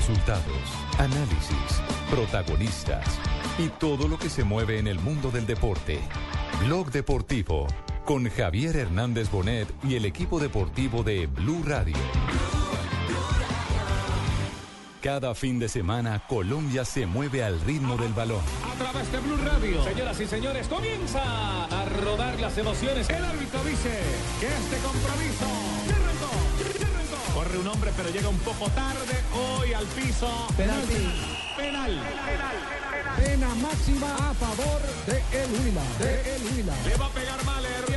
Resultados, análisis, protagonistas y todo lo que se mueve en el mundo del deporte. Blog Deportivo con Javier Hernández Bonet y el equipo deportivo de Blue Radio. Cada fin de semana Colombia se mueve al ritmo del balón. A través de Blue Radio, señoras y señores, comienza a rodar las emociones. El árbitro dice que este compromiso corre un hombre, pero llega un poco tarde hoy al piso. Penal. Penal. Pena máxima a favor de El Huila. De El Huila. Le va a pegar Mahler,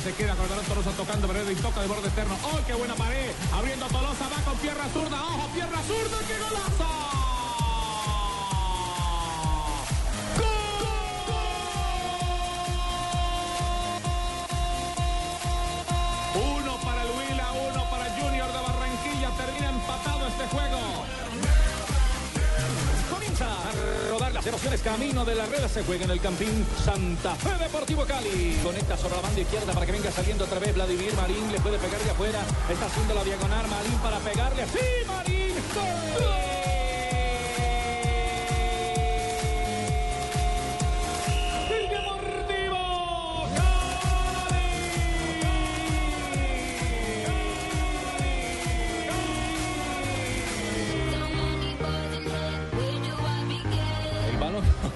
Se queda con el balón Tolosa tocando, pero y toca de borde externo. ¡Oh, qué buena pared! Abriendo Tolosa, va con pierna zurda. ¡Ojo, pierna zurda! ¡Qué golazo! Termina empatado este juego. Comienza emociones. Camino de la red se juega en el Campín Santa Fe Deportivo Cali. Conecta sobre la banda izquierda para que venga saliendo otra vez Vladimir Marín. Le puede pegar de afuera. Está haciendo la diagonal Marín para pegarle. ¡Sí, Marín! ¡Gol!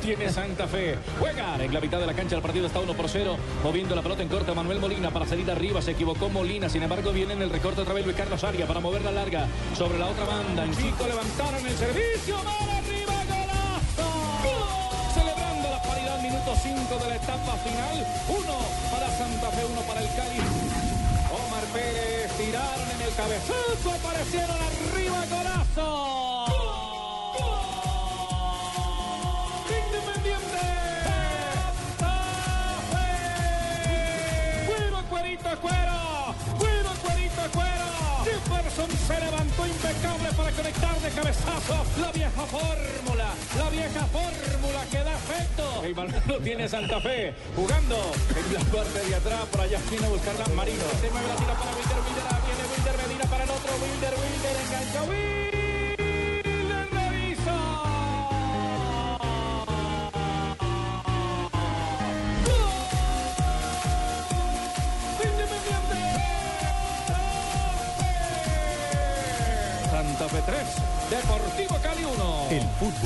Tiene Santa Fe. Juega en la mitad de la cancha. El partido está 1 por 0. Moviendo la pelota en corto. Manuel Molina para salir arriba. Se equivocó Molina. Sin embargo, viene en el recorte otra vez Luis Carlos Aria para mover la larga sobre la otra banda. En Chico levantaron el servicio. ¡Mar arriba! ¡Golazo! Celebrando la paridad. Minuto 5 de la etapa final. Uno para Santa Fe, uno para el Cali. Omar Pérez tiraron en el cabezazo. Aparecieron arriba. ¡Golazo! Cuerito, cuero. Cuero, cuerito, cuero. Jefferson se levantó impecable para conectar de cabezazo. La vieja fórmula. La vieja fórmula que da efecto. El balón lo tiene Santa Fe. Jugando en la parte de atrás. Por allá viene a buscarla Marino. Se mueve la tira para.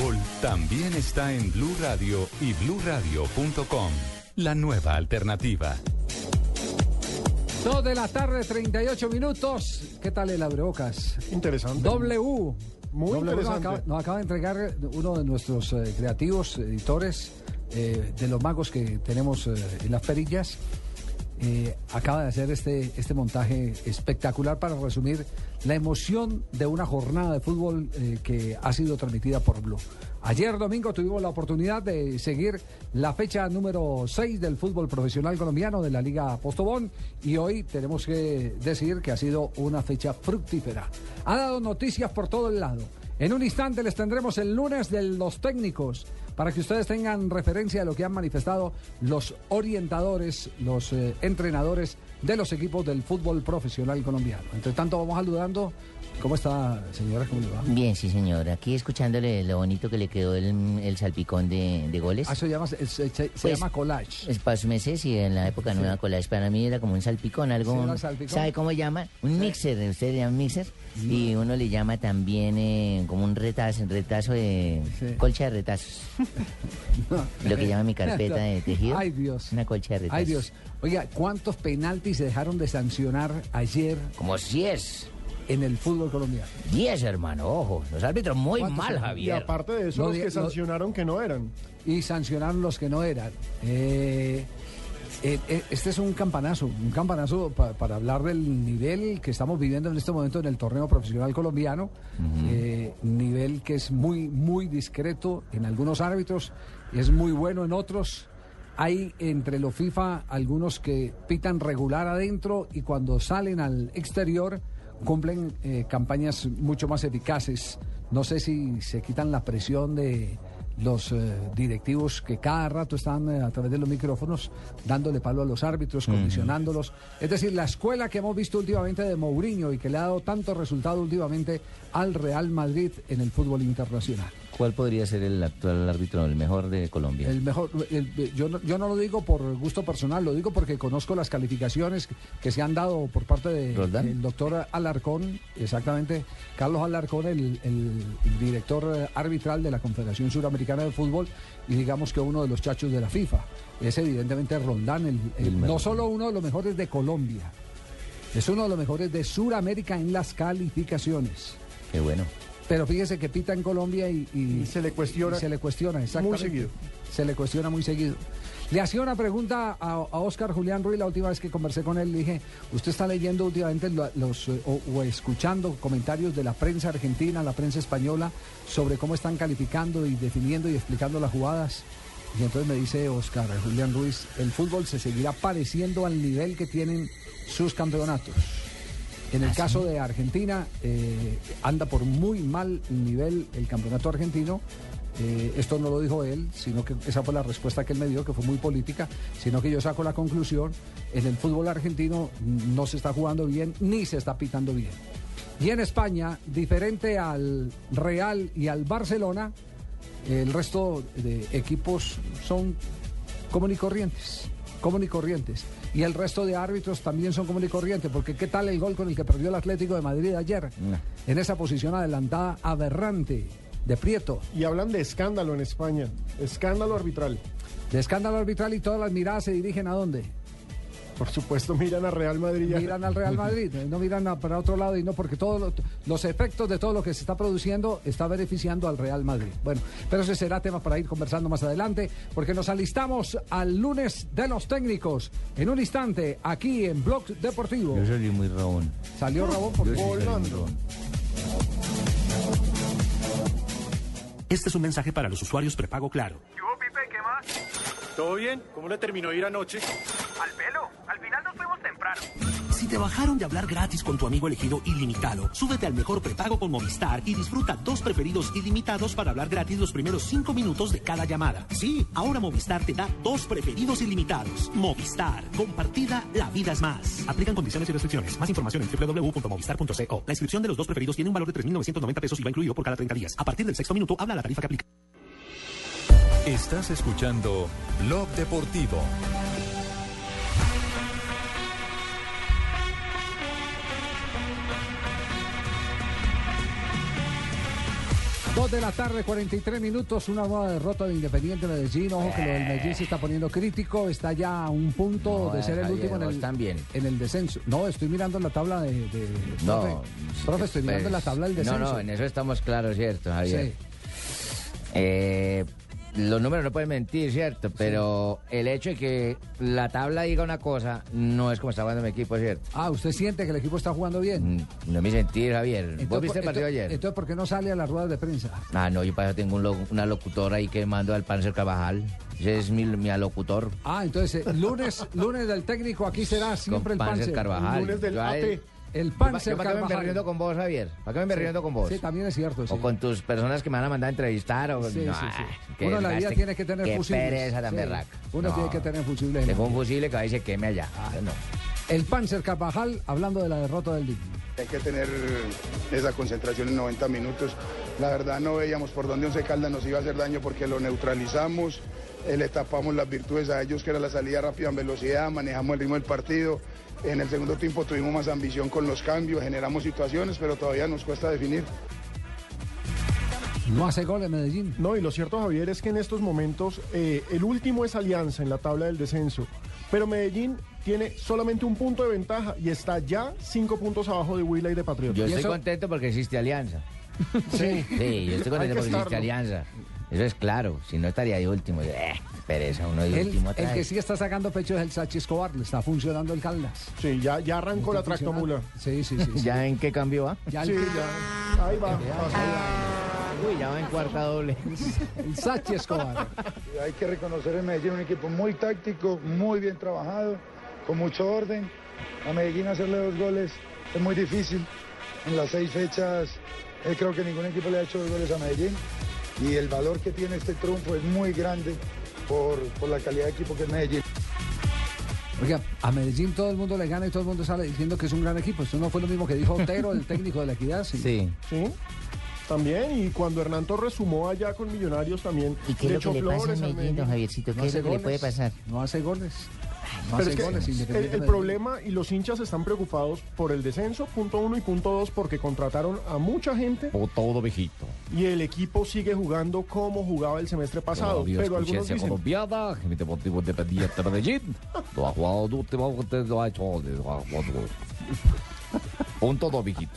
Fútbol también está en Blue Radio y bluradio.com. La nueva alternativa. Dos de la tarde, 38 minutos. ¿Qué tal el abrebocas? Interesante. W. Muy W nos interesante. acaba, nos acaba de entregar uno de nuestros eh, creativos editores eh, de los magos que tenemos eh, en las perillas. Eh, acaba de hacer este, este montaje espectacular para resumir la emoción de una jornada de fútbol eh, que ha sido transmitida por Blue. Ayer domingo tuvimos la oportunidad de seguir la fecha número 6 del fútbol profesional colombiano de la Liga Postobón y hoy tenemos que decir que ha sido una fecha fructífera. Ha dado noticias por todo el lado. En un instante les tendremos el lunes de los técnicos para que ustedes tengan referencia de lo que han manifestado los orientadores, los eh, entrenadores de los equipos del fútbol profesional colombiano. Entre tanto, vamos saludando. ¿Cómo está, señora? ¿Cómo le va? Bien, sí, señor. Aquí escuchándole lo bonito que le quedó el, el salpicón de, de goles. Ah, eso llama, se, se- se Pues, llama collage. Es para sus meses y en la época no era collage. Para mí era como un salpicón, algo. Sí, salpicón. ¿Sabe cómo llama? Un mixer. Usted le llama mixer. Y uno le llama también eh, como un retazo, retazo de. Sí. Colcha de retazos. lo que llama mi carpeta de tejido. Ay, Dios. Una colcha de retazos. Ay, Dios. Oiga, ¿cuántos penaltis se dejaron de sancionar ayer Como 10. En el fútbol colombiano? 10, hermano. Ojo. Los árbitros muy ¿Cuántos mal, son? Y Javier. aparte de eso, No, los que no- sancionaron que no eran. y sancionaron los que no eran. Eh, eh, eh, este es un campanazo, un campanazo pa- para hablar del nivel que estamos viviendo en este momento en el torneo profesional colombiano, eh, nivel que es muy, muy discreto en algunos árbitros, es muy bueno en otros. Hay entre los FIFA algunos que pitan regular adentro y cuando salen al exterior cumplen eh, campañas mucho más eficaces No sé si se quitan la presión de los eh, directivos que cada rato están eh, a través de los micrófonos dándole palo a los árbitros, condicionándolos. Es decir, la escuela que hemos visto últimamente de Mourinho y que le ha dado tanto resultado últimamente al Real Madrid en el fútbol internacional. ¿Cuál podría ser el actual árbitro, el mejor de Colombia? El mejor, el- yo, no, yo no lo digo por gusto personal, lo digo porque conozco las calificaciones que se han dado por parte del doctor Alarcón, exactamente, Carlos Alarcón, el, el director eh, arbitral de la Confederación Suramericana de Fútbol y digamos que uno de los chachos de la FIFA. Es evidentemente Roldán, el- no solo uno de los mejores de Colombia, es uno de los mejores de Suramérica en las calificaciones. Qué bueno. Pero fíjese que pita en Colombia y, y- Y se le cuestiona y se le cuestiona, exactamente. seguido. Se le cuestiona muy seguido. Le hacía una pregunta a, a Oscar Julián Ruiz la última vez que conversé con él. Le dije, ¿usted está leyendo últimamente los, eh, o, o escuchando comentarios de la prensa argentina, la prensa española, sobre cómo están calificando y definiendo y explicando las jugadas? Y entonces me dice Oscar Julián Ruiz, el fútbol se seguirá pareciendo al nivel que tienen sus campeonatos. En el caso de Argentina, eh, anda por muy mal nivel el campeonato argentino. Eh, esto no lo dijo él, sino que esa fue la respuesta que él me dio, que fue muy política, sino que yo saco la conclusión, en el fútbol argentino no se está jugando bien ni se está pitando bien. Y en España, diferente al Real y al Barcelona, el resto de equipos son común y corrientes, común y corrientes. Y el resto de árbitros también son común y corrientes, porque ¿qué tal el gol con el que perdió el Atlético de Madrid ayer? No. En esa posición adelantada aberrante de Prieto, Y hablan de escándalo en España. Escándalo arbitral. de escándalo arbitral y todas las miradas se dirigen a dónde? Por supuesto, miran a Real Madrid. Miran al Real Madrid, no miran a- para otro lado y no porque todos lo- los efectos de todo lo que se está produciendo está beneficiando al Real Madrid. Bueno, pero ese será tema para ir conversando más adelante porque nos alistamos al lunes de los técnicos en un instante aquí en Blog Deportivo. Yo salí muy rabón. Salió Rabón por Yo Volando. Este es un mensaje para los usuarios prepago Claro. ¿Qué hubo, Pipe? ¿Qué más? ¿Todo bien? ¿Cómo le terminó de ir anoche? Al pelo. Al final nos fuimos temprano. Si te bajaron de hablar gratis con tu amigo elegido ilimitado, súbete al mejor prepago con Movistar y disfruta dos preferidos ilimitados para hablar gratis los primeros cinco minutos de cada llamada. Sí, ahora Movistar te da dos preferidos ilimitados. Movistar, compartida, la vida es más. Aplican condiciones y restricciones. Más información en www.movistar.co. La inscripción de los dos preferidos tiene un valor de 3.990 pesos y va incluido por cada 30 días. A partir del sexto minuto, habla la tarifa que aplica. Estás escuchando Blog Deportivo. Dos de la tarde, 43 minutos, una nueva derrota de Independiente Medellín. Ojo que lo del Medellín se está poniendo crítico, está ya a un punto No, de ser el Javier, último en el, también. en el descenso. No, estoy mirando la tabla de... de- No, profe, profe, estoy mirando pues, la tabla del descenso. No, no, en eso estamos claros, ¿cierto, Javier? Sí. Eh, los números no pueden mentir, ¿cierto? Pero el hecho de que la tabla diga una cosa no es como está jugando mi equipo, ¿cierto? Ah, ¿usted siente que el equipo está jugando bien? Mm, No es mi sentir, Javier. ¿Vos Entonces, viste el partido entonces- ayer? Entonces, ¿por qué no sale a las ruedas de prensa? Ah, no, yo para eso tengo un lo- una locutora ahí que mando al Panzer Carvajal. Ese es mi, mi alocutor. Ah, entonces, eh, lunes, lunes del técnico, aquí será siempre el con Panzer Panzer. Carvajal. Lunes del AT. El Panzer ¿Para qué me riendo con vos, Javier? ¿Para qué me riendo con vos? Sí, también es cierto. sí. O con tus personas que me van a mandar a entrevistar. O, Sí, no, sí, sí. ah, Uno en la vida desgaste, tiene que tener qué fusibles. pereza tan Sí. berraca. Uno No. tiene que tener fusibles. en Tengo un fusible que va y se queme allá. Ah. No. El Panzer Carvajal, hablando de la derrota del Digno. Hay que tener esa concentración en 90 minutos. La verdad no veíamos por dónde Once Caldas nos iba a hacer daño porque lo neutralizamos, eh, le tapamos las virtudes a ellos que era la salida rápida en velocidad, manejamos el ritmo del partido. En el segundo tiempo tuvimos más ambición con los cambios, generamos situaciones, pero todavía nos cuesta definir. No hace gol en Medellín. No, y lo cierto, Javier, es que en estos momentos eh, el último es Alianza en la tabla del descenso. Pero Medellín tiene solamente un punto de ventaja y está ya cinco puntos abajo de Huila y de Patriotas. Yo ¿Y estoy eso? contento porque existe alianza. Sí. Sí, yo estoy Hay contento que porque existe alianza. Eso es claro. Si no estaría de último. Eh, pereza, uno de El, último el atrás. que sí está sacando pecho es el Sachi Escobar. Le está funcionando el Caldas. Sí, ya, ya arrancó la tractomula. Sí, sí, sí. sí. ¿Ya en qué cambio va? Ya el, Sí, ya. Ahí va. Uy, ya va en cuarta doble. el Sachi Escobar. Hay que reconocer en Medellín un equipo muy táctico, muy bien trabajado, con mucho orden. A Medellín hacerle dos goles es muy difícil. En las seis fechas Eh, creo que ningún equipo le ha hecho dos goles a Medellín y el valor que tiene este triunfo es muy grande por, por la calidad de equipo que es Medellín. Oiga, a Medellín todo el mundo le gana y todo el mundo sale diciendo que es un gran equipo. Esto no fue lo mismo que dijo Otero, el técnico de la equidad. Sí. Sí. Sí. También, y cuando Hernán Torres sumó allá con Millonarios también. ¿Y qué es lo que le pasa flores a al Medellín, don Javiercito? ¿Qué No es lo hace que le puede pasar? No hace goles. Pero es que goles. el, el problema y los hinchas están preocupados por el descenso, punto uno y punto dos, porque contrataron a mucha gente O todo viejito. y el equipo sigue jugando como jugaba el semestre pasado. Todavía Pero algunos dicen, colombiana, deportivo independiente de Medellín. Lo ha jugado lo ha hecho. lo ha jugado. Punto dos, viejito.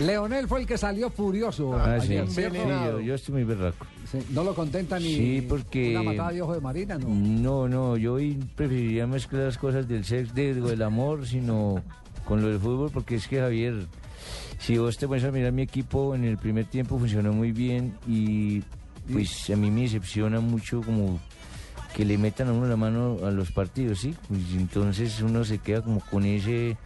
Leonel fue el que salió furioso. Ah, yo, yo estoy muy berraco. Sí, No lo contenta ni Sí, porque- una matada de ojo de marina, ¿no? No, no, yo hoy preferiría mezclar las cosas del sexo, de- del amor, sino con lo del fútbol, porque es que Javier, si vos te pones a mirar mi equipo, en el primer tiempo funcionó muy bien y pues a mí me decepciona mucho como que le metan a uno la mano a los partidos, ¿sí? Pues entonces uno se queda como con ese,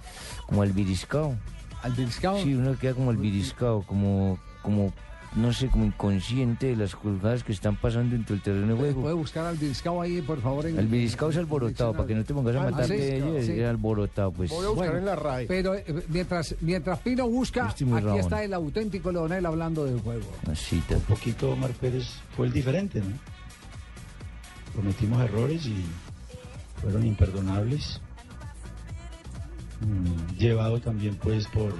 como albiriscado. Al Bilscao. Sí, uno queda como albiriscado, como, como, no sé, como inconsciente de las cosas que están pasando dentro del terreno de juego. ¿Puede buscar al Bilscao ahí, por favor? En, El Biriscao es alborotado, para que no te pongas a Ah, matar de ellos, sí. es alborotado, pues. voy a buscar Bueno, en la RAE. Pero eh, mientras, mientras Pino busca, aquí está el auténtico Leonel hablando del juego. Así, un poquito Omar Pérez fue el diferente, ¿no? Cometimos errores y fueron imperdonables. Mm, llevado también pues por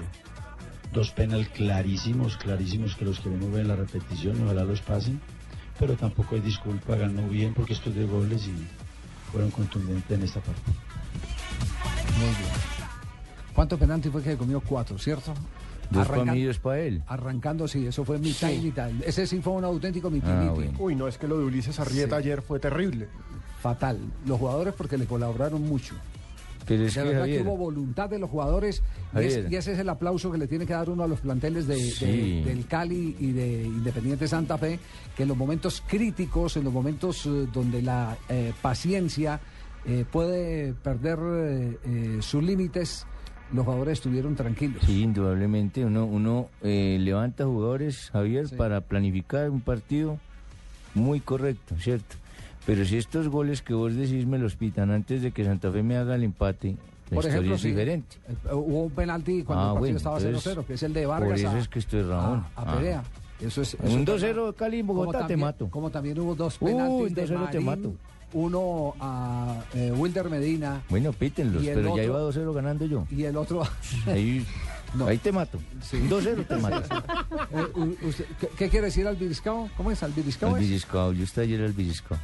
dos penal clarísimos, clarísimos que los queremos ver en la repetición, ojalá los pasen, pero tampoco hay disculpa, ganó bien porque esto es de goles y fueron contundentes en esta parte. Muy bien. ¿Cuántos penaltis fue que comió? Cuatro, ¿cierto? Dos para mí dos para él. Arrancando, sí, eso fue mitad y mitad. Ese sí fue un auténtico miti, Ah, bueno. Uy, no, es que lo de Ulises Arrieta Sí. ayer fue terrible. Fatal. Los jugadores porque le colaboraron mucho. Pero es de que, verdad Javier, que hubo voluntad de los jugadores y, es- Javier. y ese es el aplauso que le tiene que dar uno a los planteles de, del Cali y de Independiente Santa Fe, que en los momentos críticos, en los momentos eh, donde la eh, paciencia eh, puede perder eh, sus límites, los jugadores estuvieron tranquilos. sí, indudablemente, uno, uno eh, levanta jugadores, Javier, Sí. para planificar un partido muy correcto, ¿cierto? Pero si estos goles que vos decís me los pitan antes de que Santa Fe me haga el empate, la Por ejemplo, es sí, diferente. eh, hubo un penalti cuando Ah, el partido bueno, estaba entonces, 0-0, que es el de Vargas. por eso a- es que estoy Ramón. A, a Ah. Perea. Eso es, Un eso 2-0 Cali en Bogotá te también- mato. Como también hubo dos penaltis de 2-0 te Marín, mato. uno a eh, Wilder Medina Bueno, pítenlos, pero ya otro- iba 2-0 ganando yo. y el otro... Ahí, No. ahí te mato. Sí. 2-0 te mato. Eh, usted- ¿qué, qué quiere decir Albiriscao? ¿Cómo es? Al es? Villiscao, yo estaba ayer al Villiscao.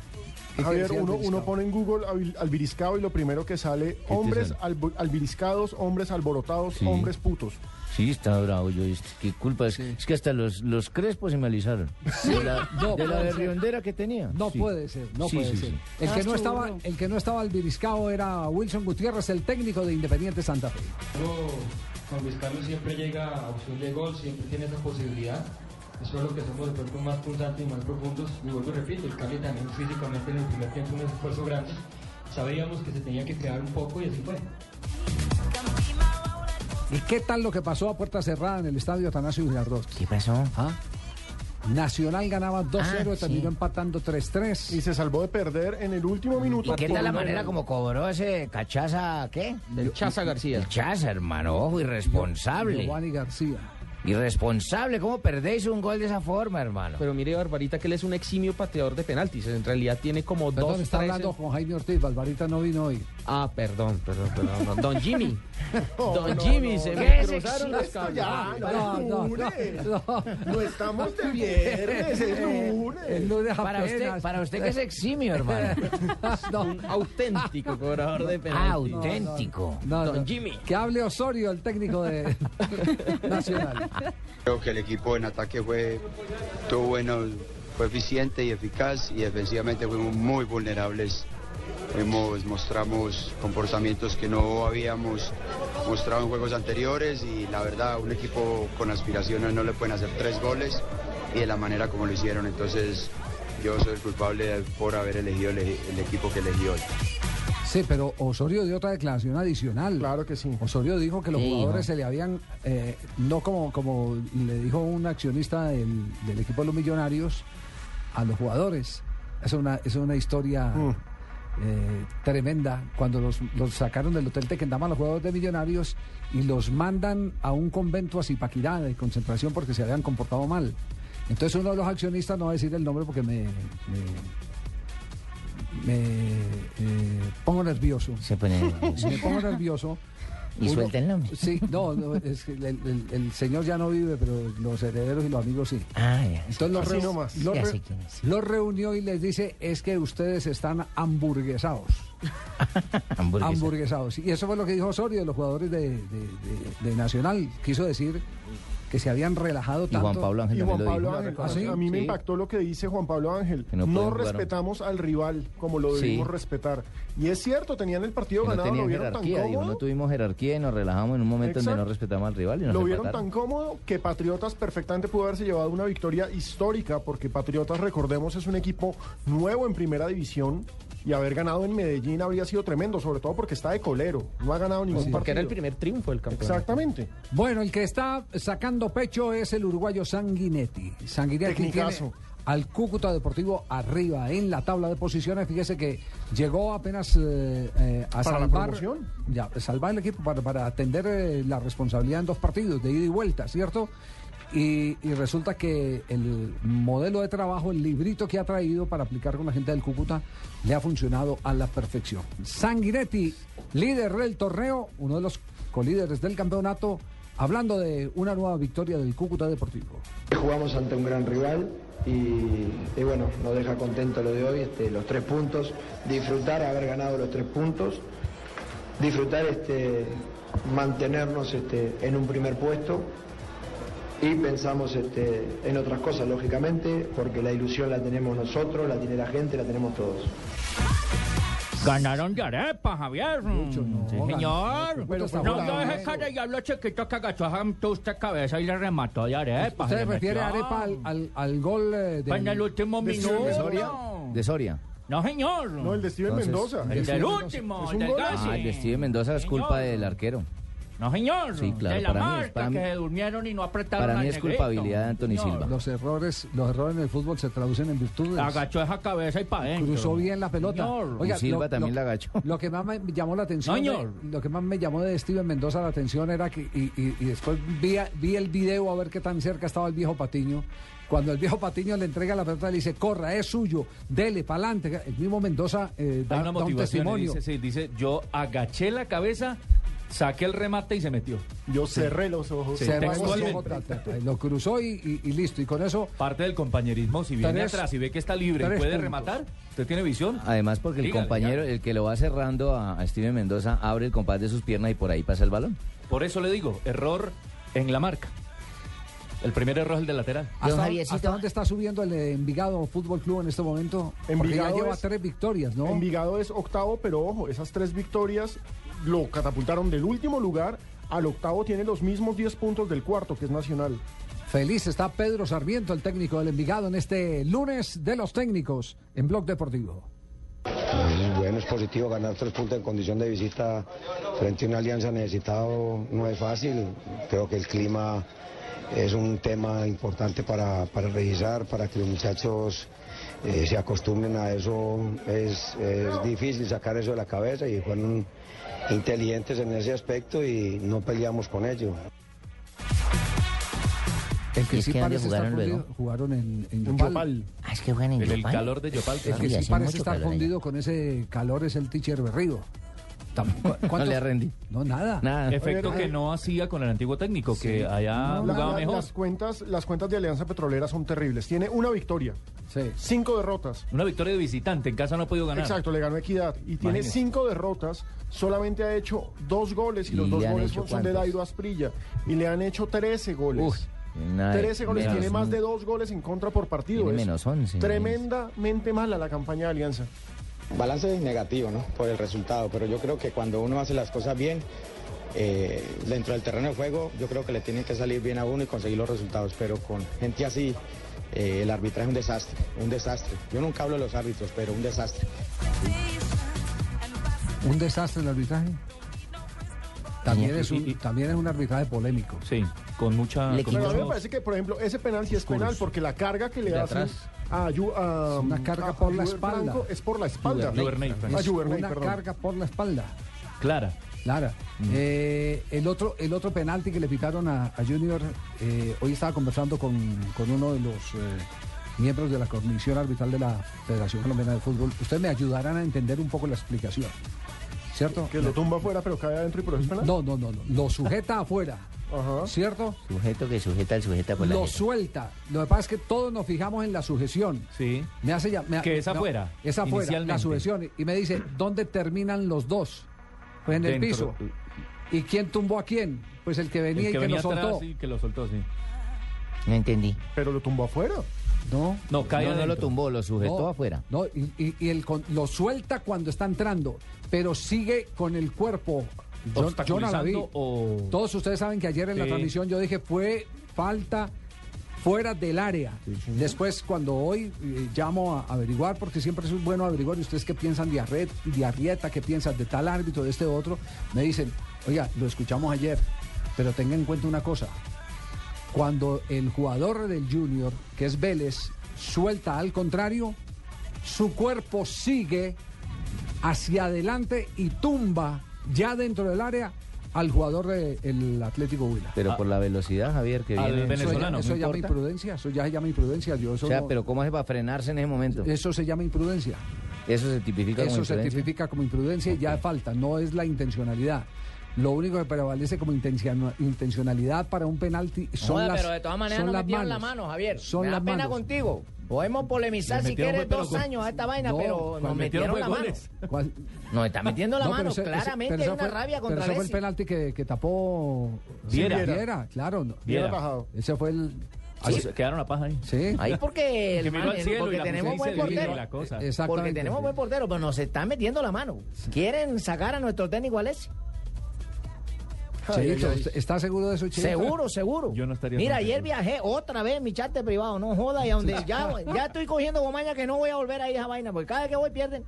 ¿Qué quiere Javier, uno, uno pone en Google albi- albiriscado y lo primero que sale, hombres sale? albiriscados, hombres alborotados, Sí. hombres putos. Sí, estaba bravo yo. ¿Qué culpa? Es, Sí. es que hasta los, los crespos se me alisaron. De la, No, de la berriondera que tenía. No Sí. puede ser, no Sí, puede sí, ser. sí. El, que no estaba, el que no estaba Albiriscao era Wilson Gutiérrez, el técnico de Independiente Santa Fe. con Luis Carlos siempre llega a opción de gol, siempre tiene esa posibilidad. Eso es lo que somos de pronto más punzantes y más profundos. Y vuelvo y repito, el Cali también físicamente en el primer tiempo un esfuerzo grande. Sabíamos que se tenía que crear un poco y así fue. ¿Y qué tal lo que pasó a puerta cerrada en el estadio Atanasio Girardot? ¿Qué pasó? ¿Ah? Nacional ganaba 2-0 Ah, y terminó sí. empatando 3-3. Y se salvó de perder en el último minuto. ¿Y qué por tal la manera como cobró ese cachaza, qué? El Chaza García. El chaza, hermano. Ojo, irresponsable. Giovanni García. Irresponsable. ¿Cómo perdéis un gol de esa forma, hermano? Pero mire, Barbarita, que él es un eximio pateador de penaltis. En realidad tiene como Perdón, dos, está tres- hablando con Jaime Ortiz. Barbarita no vino hoy. Ah, perdón, perdón, perdón. no. Don Jimmy. Don no, Jimmy, no, se no. me ¿Qué cruzaron los Esto cables. ya, no, No, es no, lunes. no, No estamos de viernes, es lunes. El lunes Para usted, para usted que es eximio, hermano. no, Un auténtico cobrador de Ah, penaltis. auténtico. no, Don no. Jimmy. Que hable Osorio, el técnico de Nacional. Creo que el equipo en ataque fue todo bueno, fue eficiente y eficaz y defensivamente fuimos muy vulnerables. Hemos, mostramos comportamientos que no habíamos mostrado en juegos anteriores y la verdad un equipo con aspiraciones no le pueden hacer tres goles y de la manera como lo hicieron. Entonces yo soy el culpable por haber elegido el, el equipo que elegí hoy. Sí, pero Osorio dio otra declaración adicional. Claro que sí. Osorio dijo que los Sí, jugadores no. se le habían, eh, no como, como le dijo un accionista del, del equipo de los millonarios, a los jugadores. Es una, es una historia Mm. eh, tremenda. Cuando los, los sacaron del hotel Tequendama los jugadores de millonarios y los mandan a un convento a Zipaquirá de concentración porque se habían comportado mal. Entonces uno de los accionistas, no voy a decir el nombre porque me, me, me, eh, pongo nervioso. Se pone nervioso. Me pongo nervioso. Y suelta el nombre. Sí, no, no, es que el, el- el señor ya no vive, pero los herederos y los amigos sí. Ah, ya. Entonces los, re- nomás. los re- los reunió y les dice, es que ustedes están hamburguesados. Hamburguesa. Hamburguesados. Y eso fue lo que dijo Osorio de los jugadores de, de- de- de Nacional. Quiso decir que se habían relajado Y tanto. Juan Pablo Ángel Y también Juan lo Pablo dijo. Ángel, ¿Ah, sí? a mí me impactó lo que dice Juan Pablo Ángel. No No, jugar. respetamos al rival como lo Sí. debimos respetar. Y es cierto, tenían el partido Que no ganado, lo tenían vieron tan jerarquía, cómodo. no tuvimos jerarquía y nos relajamos en un momento donde no Exacto. respetamos al rival y nos Lo vieron empataron. tan cómodo que Patriotas perfectamente pudo haberse llevado una victoria histórica, porque Patriotas, recordemos, es un equipo nuevo en primera división y haber ganado en Medellín habría sido tremendo, sobre todo porque está de colero, no ha ganado ningún Porque era el partido. primer triunfo del campeonato. Exactamente. Bueno, el que está sacando pecho es el uruguayo Sanguinetti. Sanguinetti tiene al Cúcuta Deportivo arriba en la tabla de posiciones. Fíjese que llegó apenas eh, eh, a Para la salvar, promoción. ya, salvar el equipo para, para atender eh, la responsabilidad en dos partidos, de ida y vuelta, ¿cierto? Y, resulta que el modelo de trabajo, el librito que ha traído para aplicar con la gente del Cúcuta, le ha funcionado a la perfección. Sanguinetti, líder del torneo, uno de los colíderes del campeonato, hablando de una nueva victoria del Cúcuta Deportivo. Jugamos ante un gran rival y, y bueno, nos deja contento lo de hoy, este, los tres puntos, disfrutar haber ganado los tres puntos, disfrutar este, mantenernos este, en un primer puesto y pensamos este, en otras cosas, lógicamente, porque la ilusión la tenemos nosotros, la tiene la gente, la tenemos todos. Ganaron de arepa, Javier. sí, ganó. señor. Pero está no, no deje cara y hablo chiquito que agachó a usted cabeza y le remató de arepa. ¿Usted se refiere a. Arepa al, al- al gol eh, del- Fue en el último de minuto. Soria? ¿De Soria? No, señor. No, el de Steven Entonces, Mendoza. El de del último, Es el un casi. Ah, el de Steven Mendoza es culpa Señor. del arquero. No, señor. Sí, claro, De la para mí es- marca para mí- que durmieron y no apretaron para mí al es negrito. culpabilidad de Anthony Señor. Silva. Los errores, los errores en el fútbol se traducen en virtudes. Agachó esa cabeza y para adentro. Cruzó bien la pelota. Señor. Y Silva también la agachó. Lo que más me llamó la atención, de- señor. lo que más me llamó de Steven Mendoza la atención era que y, y- y después vi, a- vi el video a ver qué tan cerca estaba el viejo Patiño. Cuando el viejo Patiño le entrega la pelota le dice corra es suyo, dele para adelante. El mismo Mendoza eh, da, Hay una da un motivación. y testimonio. Dice, sí, dice, yo agaché la cabeza, saqué el remate y se metió. Yo cerré los ojos. Se Sí, textualmente. los ojos, ta, ta, ta, y lo cruzó y, y- y listo. Y con eso Parte del compañerismo, si viene Tres- atrás y ve que está libre y puede puntos. rematar, usted tiene visión. Además, porque el Dígale, compañero, ya. el que lo va cerrando a, a Steven Mendoza, abre el compás de sus piernas y por ahí pasa el balón. Por eso le digo, error en la marca. El primer error es el del lateral. ¿Hasta, hasta dónde está subiendo el Envigado Fútbol Club en este momento? Porque ya Envigado lleva es- tres victorias, ¿no? Envigado es octavo, pero ojo, esas tres victorias lo catapultaron del último lugar al octavo, tiene los mismos 10 puntos del cuarto, que es Nacional. Feliz está Pedro Sarmiento, el técnico del Envigado, en este lunes de los técnicos en Blog Deportivo. Es bueno, es positivo ganar tres puntos en condición de visita frente a una alianza necesitado no es fácil. Creo que el clima es un tema importante para, para revisar, para que los muchachos eh, se acostumbren a eso. Es, es difícil sacar eso de la cabeza y fueron inteligentes en ese aspecto y no peleamos con ello. El que ¿Y es sí que parece estar jugaron luego? fundido, jugaron en, en Yopal. Yopal. Ah, es que juegan en El, el Yopal. calor de Yopal. El que Sí, parece estar allá. fundido con ese calor es el teacher Berrío. Tam- cu- No ¿cuántos- le rendí. No, nada. Nada. Efecto Oye, que no hacía con el antiguo técnico, que allá jugaba la- mejor. las, cuentas, las cuentas de Alianza Petrolera son terribles. Tiene una victoria, Sí. cinco derrotas. Una victoria de visitante, en casa no ha podido ganar. Exacto, le ganó Equidad. Y tiene cinco derrotas, solamente ha hecho dos goles y los ¿Y dos goles son de? Dairo Asprilla. Y le han hecho 13 goles. Uf, nada de- 13 goles, tiene más de dos goles en contra por partido. Es menos 11, Tremendamente mala la campaña de Alianza. Balance negativo, ¿no? Por el resultado, pero yo creo que cuando uno hace las cosas bien, eh, dentro del terreno de juego, yo creo que le tiene que salir bien a uno y conseguir los resultados, pero con gente así, eh, el arbitraje es un desastre, un desastre. Yo nunca hablo de los árbitros, pero un desastre. ¿Un desastre el arbitraje? También es, un, también es un arbitraje polémico. Sí, con mucha... Pero con a mí me parece que, por ejemplo, ese penal sí es penal porque la carga que le hacen atrás. A, a- Una carga a por la espalda. Franco es por la espalda. Es Juvernay, una perdón. carga por la espalda. Clara. Clara. Eh, el otro el otro penalti que le pitaron a, a Junior, eh, hoy estaba conversando con, con uno de los eh, miembros de la Comisión Arbitral de la Federación Colombiana de Fútbol. Ustedes me ayudarán a entender un poco la explicación. ¿Cierto? Que lo tumba afuera, pero cae adentro y por eso es penal. No, no, no, no. Lo sujeta afuera. Ajá. ¿Cierto? Sujeto que sujeta al sujeta por la Lo jeta. suelta. Lo que pasa es que todos nos fijamos en la sujeción. Sí. Me hace ya, me- Que es no, afuera, Es afuera, la sujeción. Y me dice, ¿dónde terminan los dos? Pues en el piso. ¿Y quién tumbó a quién? Pues el que venía El que y que venía lo soltó. atrás y que lo soltó, sí. No entendí. Pero lo tumbó afuera. No. No, cae No, no lo tumbó, lo sujetó No, afuera. No, y, y- y el con- lo suelta cuando está entrando, pero sigue con el cuerpo. Yo, yo no la vi. Obstaculizando o... Todos ustedes saben que ayer en la transmisión yo dije fue falta fuera del área. Después, cuando hoy eh, llamo a averiguar, porque siempre es bueno averiguar, y ustedes qué piensan de, Arret, de Arrieta, qué piensan de tal árbitro, de este otro, me dicen, oiga, lo escuchamos ayer, pero tenga en cuenta una cosa. Cuando el jugador del Junior, que es Vélez, suelta al contrario, su cuerpo sigue hacia adelante y tumba ya dentro del área al jugador del Atlético Huila. Pero por la velocidad, Javier, que Al viene. Eso, ya- venezolano, eso ¿no llama imprudencia, eso ya se llama imprudencia. Yo eso O sea, no- pero ¿cómo hace para frenarse en ese momento? Eso se llama imprudencia. Eso se tipifica como Eso se imprudencia. tipifica como imprudencia y ya falta, no es la intencionalidad. Lo único que prevalece como intenciona- intencionalidad para un penalti son Joda, las pero de todas maneras son no las metieron la manos. mano, Javier. Son Me da las pena manos. contigo. Podemos polemizar si metieron quieres pero dos con- años a esta vaina, No, pero nos metieron, fue la mano. Nos está metiendo la No, mano. pero ese- Claramente pero hay una fue- rabia Pero contra ese fue el penalti que, que tapó Viera. Viera, claro. no. Viera. bajado. Ese fue el... Así se quedaron la paja ahí. Sí. Ahí porque, el man- porque la tenemos buen portero. la cosa. Porque tenemos buen portero, pero nos están metiendo la mano. Quieren sacar a nuestro técnico Alessi. Cheito, ¿está seguro de eso, Cheito? Seguro, seguro. Yo no estaría Mira, ayer seguro. viajé otra vez en mi chat privado, no joda, y donde ya, ya estoy cogiendo gomaña que no voy a volver a ir a esa vaina, porque cada vez que voy pierden.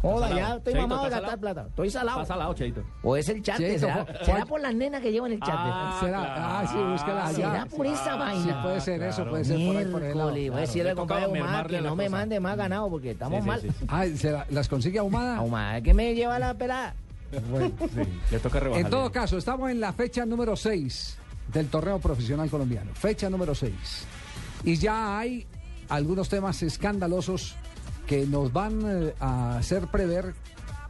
Joda, salado. ya estoy Cheito, mamado de ¿está gastar salado? plata. Estoy salado. Pasa la Cheito. O es el chat, será, por las nenas que llevan el chat. Ah, ¿Será? claro. Ah, sí, búsquela allá. ¿Será por esa vaina? Sí, puede ser eso, claro. puede ser por ahí, por el lado. Voy a decirle al Omar que no me mande más ganado porque estamos Sí, sí, mal. sí, sí. Ah, ¿se la- ¿las consigue ahumada? Omar, ¿qué me lleva la pelada? Bueno. Le toca rebajar. En todo caso, estamos en la fecha número 6 del torneo profesional colombiano. Fecha número 6. Y ya hay algunos temas escandalosos que nos van eh, a hacer prever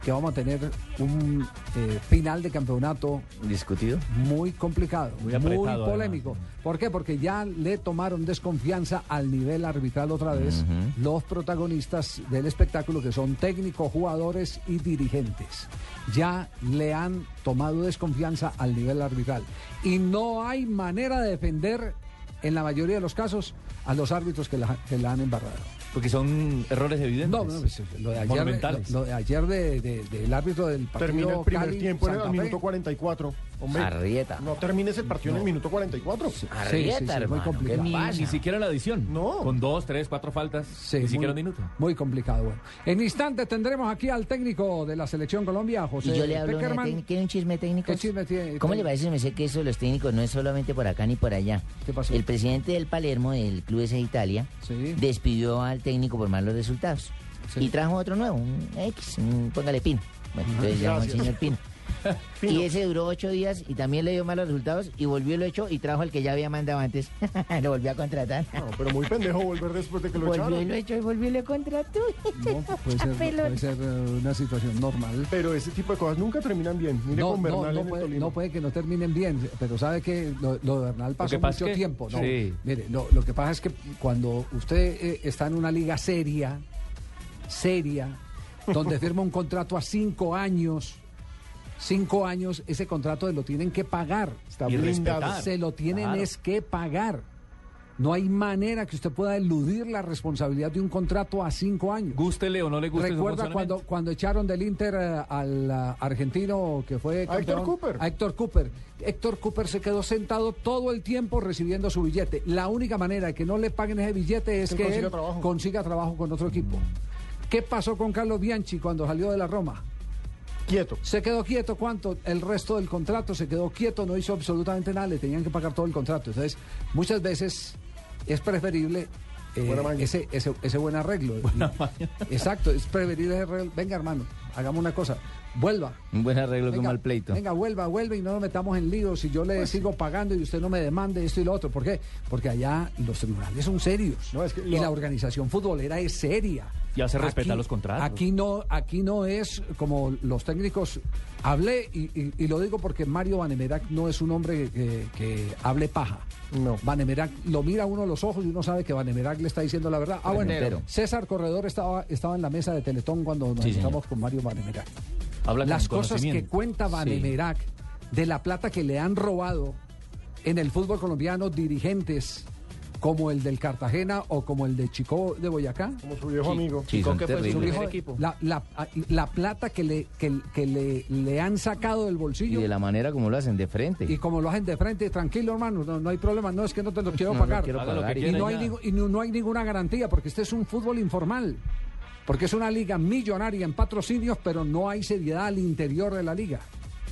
que vamos a tener un eh, final de campeonato ¿Discutido? muy complicado, Muy polémico. ¿Por qué? Porque ya le tomaron desconfianza al nivel arbitral otra vez los protagonistas del espectáculo que son técnicos, jugadores y dirigentes. Ya le han tomado desconfianza al nivel arbitral. Y no hay manera de defender, en la mayoría de los casos, a los árbitros que la, que la han embarrado. Porque son errores evidentes. No, no, pues, lo de ayer, Monumentales. lo, lo de ayer de- de- del árbitro del partido Termina el primer Cali, tiempo en el minuto 44. Hombre, Arrieta. no termines el partido en el minuto 44. Arrieta, sí, sí, muy hermano. ¿Qué complicado. Ni, ni siquiera la adición. No. Con dos, tres, cuatro faltas. Sí, ni muy- siquiera un minuto. Muy complicado. Bueno, en instante tendremos aquí al técnico de la selección Colombia, José Y yo le hablo Peckerman. ¿Quiere un chisme técnico? ¿Qué chisme tiene? ¿Cómo le parece si me sé que eso de los técnicos no es solamente por acá ni por allá? ¿Qué pasó? El presidente del Palermo, del Club de Italia, Sí. despidió al técnico por malos resultados. Sí. Y trajo otro nuevo, un X, un- póngale Pino. Bueno, entonces llamó al señor Pino. Y ese duró ocho días y también le dio malos resultados y volvió y lo echó y trajo al que ya había mandado antes. lo volvió a contratar. No, pero muy pendejo volver después de que lo volvió y lo echaron. echó y volvió y lo contrató. No, puede ser, puede ser eh, una situación normal. Pero ese tipo de cosas nunca terminan bien. Mire No, con no, Bernal no puede, no puede que no terminen bien, pero sabe que lo, lo de Bernal pasó pasa mucho es que- tiempo. No, sí. mire, lo, lo que pasa es que cuando usted eh, está en una liga seria, seria, donde firma un contrato a cinco años, cinco años, ese contrato lo tienen que pagar. Está Y blindado. Se lo tienen Claro. es que pagar. No hay manera que usted pueda eludir la responsabilidad de un contrato a cinco años. Gústele o no le guste Recuerda cuando, cuando echaron del Inter eh, al ah, argentino que fue A Héctor? Cooper. A Héctor Cooper. Héctor Cooper se quedó sentado todo el tiempo recibiendo su billete. La única manera de que no le paguen ese billete es Que que consiga él trabajo. consiga trabajo con otro equipo. ¿Qué pasó con Carlos Bianchi cuando salió de la Roma? Quieto. Se quedó quieto, ¿cuánto? El resto del contrato se quedó quieto, no hizo absolutamente nada, le tenían que pagar todo el contrato. Entonces, muchas veces es preferible eh, Buena ese, ese, ese buen arreglo. Exacto, es preferible ese arreglo. Venga, hermano, hagamos una cosa. Vuelva. Un buen arreglo que un Venga, mal pleito. Venga, vuelva, vuelva y no nos metamos en líos. Si yo le sigo pagando y usted no me demande esto y lo otro. ¿Por qué? Porque allá los tribunales son serios. y lo- la organización futbolera es seria. Y hace respetar Aquí- los contratos. Aquí no, aquí no es como los técnicos. Hablé y, y- y lo digo porque Mario Vanemerac no es un hombre que, que hable paja. No. Vanemerac lo mira uno a los ojos y uno sabe que Vanemerac le está diciendo la verdad. Ah, bueno. César Corredor estaba, estaba en la mesa de Teletón cuando nos Sí, señor. sentamos con Mario Vanemerac. Habla con Las cosas que cuenta Sí. Vanemerac de la plata que le han robado en el fútbol colombiano dirigentes como el del Cartagena o como el de Chico de Boyacá. Como su viejo amigo. Sí, son Su terribles. viejo- La, la- la plata que le, que, que le, le han sacado del Y bolsillo de la manera como lo hacen de frente. y como lo hacen de frente, tranquilo hermano, no, no hay problema, no es que no te lo quiero No lo pagar. quiero lo pagar. que y, no hay y no, no hay ninguna garantía porque este es un fútbol informal. Porque es una liga millonaria en patrocinios, pero no hay seriedad al interior de la liga.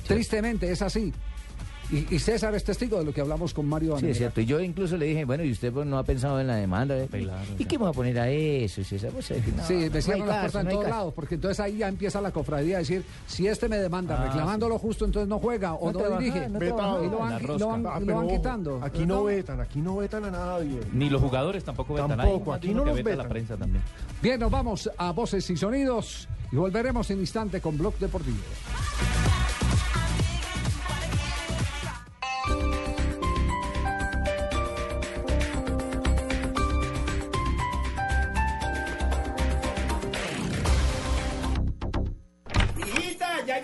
Tristemente es así. Y, y César es testigo de lo que hablamos con Mario Sí, Vanega. es cierto. Y yo incluso le dije, bueno, ¿y usted pues, no ha pensado en la demanda? eh? Claro, ¿Y qué me va a poner a eso? César? Pues, no, Sí, me no cierran las puertas en no hay todos lados, porque entonces ahí ya empieza la cofradía a decir, si este me demanda Ah, reclamando lo justo, entonces no juega o No trabaja, dirige. y lo van, rosca. lo van- Ah, lo pero van ojo, quitando. Aquí no vetan, aquí no vetan a nadie. Ni los jugadores tampoco vetan. Tampoco, aquí no los veta vetan. la prensa también. Bien, nos vamos a Voces y Sonidos y volveremos en instante con Blog Deportivo.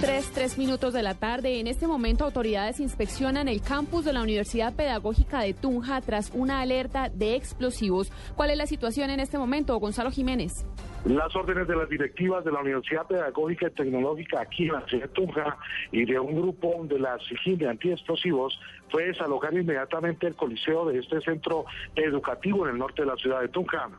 Tres, tres minutos de la tarde. En este momento, autoridades inspeccionan el campus de la Universidad Pedagógica de Tunja tras una alerta de explosivos. ¿Cuál es la situación en este momento, Gonzalo Jiménez? Las órdenes de las directivas de la Universidad Pedagógica y Tecnológica aquí en la ciudad de Tunja y de un grupo de la SIGIN de antiexplosivos fue desalojar inmediatamente el coliseo de este centro educativo en el norte de la ciudad de Tunja.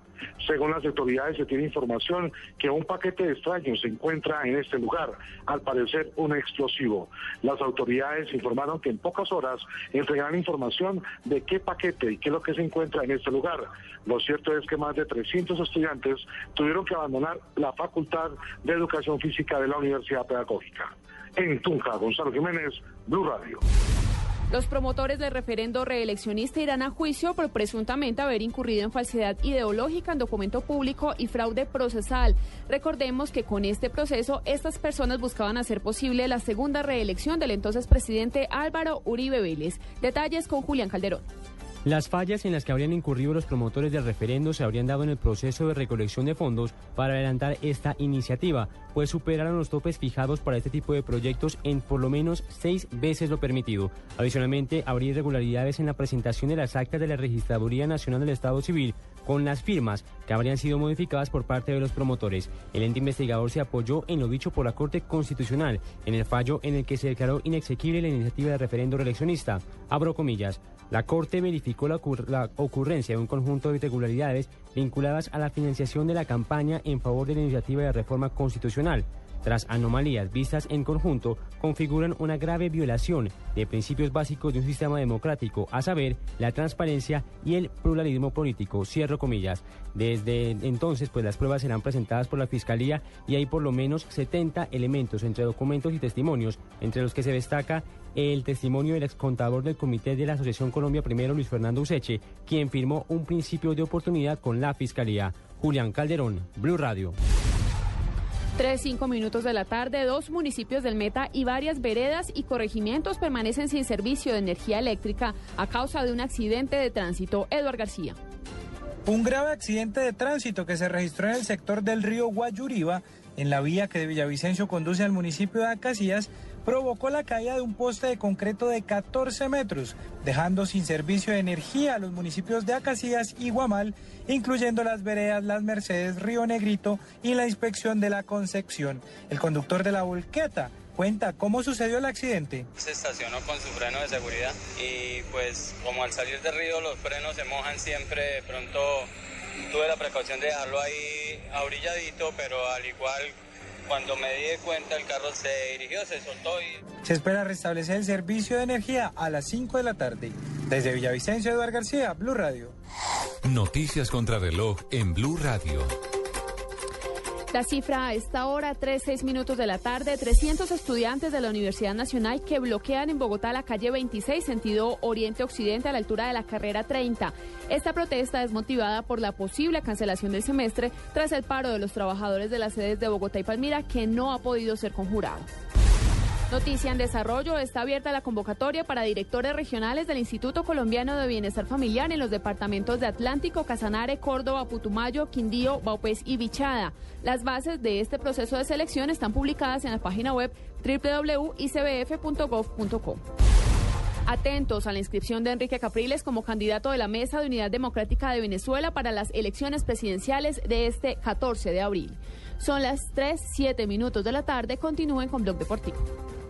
Según las autoridades se tiene información que un paquete de extraños se encuentra en este lugar, al parecer un explosivo. Las autoridades informaron que en pocas horas entregarán información de qué paquete y qué es lo que se encuentra en este lugar. Lo cierto es que más de 300 estudiantes tuvieron que abandonar la Facultad de Educación Física de la Universidad Pedagógica. En Tunja, Gonzalo Jiménez, Blue Radio. Los promotores del referendo reeleccionista irán a juicio por presuntamente haber incurrido en falsedad ideológica en documento público y fraude procesal. Recordemos que con este proceso estas personas buscaban hacer posible la segunda reelección del entonces presidente Álvaro Uribe Vélez. Detalles con Julián Calderón. Las fallas en las que habrían incurrido los promotores del referendo se habrían dado en el proceso de recolección de fondos para adelantar esta iniciativa, pues superaron los topes fijados para este tipo de proyectos en por lo menos seis veces lo permitido. Adicionalmente, habría irregularidades en la presentación de las actas de la Registraduría Nacional del Estado Civil con las firmas que habrían sido modificadas por parte de los promotores. El ente investigador se apoyó en lo dicho por la Corte Constitucional en el fallo en el que se declaró inexequible la iniciativa de referendo reeleccionista. Abro comillas. La Corte verificó la, ocur- la ocurrencia de un conjunto de irregularidades vinculadas a la financiación de la campaña en favor de la iniciativa de reforma constitucional. Tras anomalías vistas en conjunto, configuran una grave violación de principios básicos de un sistema democrático, a saber, la transparencia y el pluralismo político. Cierro comillas. Desde entonces, pues las pruebas serán presentadas por la Fiscalía y hay por lo menos 70 elementos entre documentos y testimonios, entre los que se destaca el testimonio del excontador del Comité de la Asociación Colombia Primero, Luis Fernando Useche, quien firmó un principio de oportunidad con la Fiscalía. Julián Calderón, Blue Radio. Tres, cinco minutos de la tarde, dos municipios del Meta y varias veredas y corregimientos permanecen sin servicio de energía eléctrica a causa de un accidente de tránsito. Eduard García. Un grave accidente de tránsito que se registró en el sector del río Guayuriba, en la vía que de Villavicencio conduce al municipio de Acacías, provocó la caída de un poste de concreto de 14 metros, dejando sin servicio de energía a los municipios de Acacías y Guamal, incluyendo las veredas Las Mercedes, Río Negrito y la inspección de la Concepción. El conductor de la volqueta cuenta cómo sucedió el accidente. Se estacionó con su freno de seguridad y pues como al salir del río los frenos se mojan siempre, pronto tuve la precaución de dejarlo ahí abrilladito, pero al igual cuando me di cuenta, el carro se dirigió, se soltó y... Se espera restablecer el servicio de energía a las 5 de la tarde. Desde Villavicencio, Eduardo García, Blue Radio. Noticias contra reloj en Blue Radio. La cifra a esta hora, 3, 6 minutos de la tarde, 300 estudiantes de la Universidad Nacional que bloquean en Bogotá la calle 26, sentido oriente-occidente, a la altura de la carrera 30. Esta protesta es motivada por la posible cancelación del semestre tras el paro de los trabajadores de las sedes de Bogotá y Palmira, que no ha podido ser conjurado. Noticia en desarrollo, está abierta la convocatoria para directores regionales del Instituto Colombiano de Bienestar Familiar en los departamentos de Atlántico, Casanare, Córdoba, Putumayo, Quindío, Baupés y Bichada. Las bases de este proceso de selección están publicadas en la página web www.icbf.gov.co. Atentos a la inscripción de Enrique Capriles como candidato de la Mesa de Unidad Democrática de Venezuela para las elecciones presidenciales de este 14 de abril. Son las 3, 7 minutos de la tarde. Continúen con Blog Deportivo.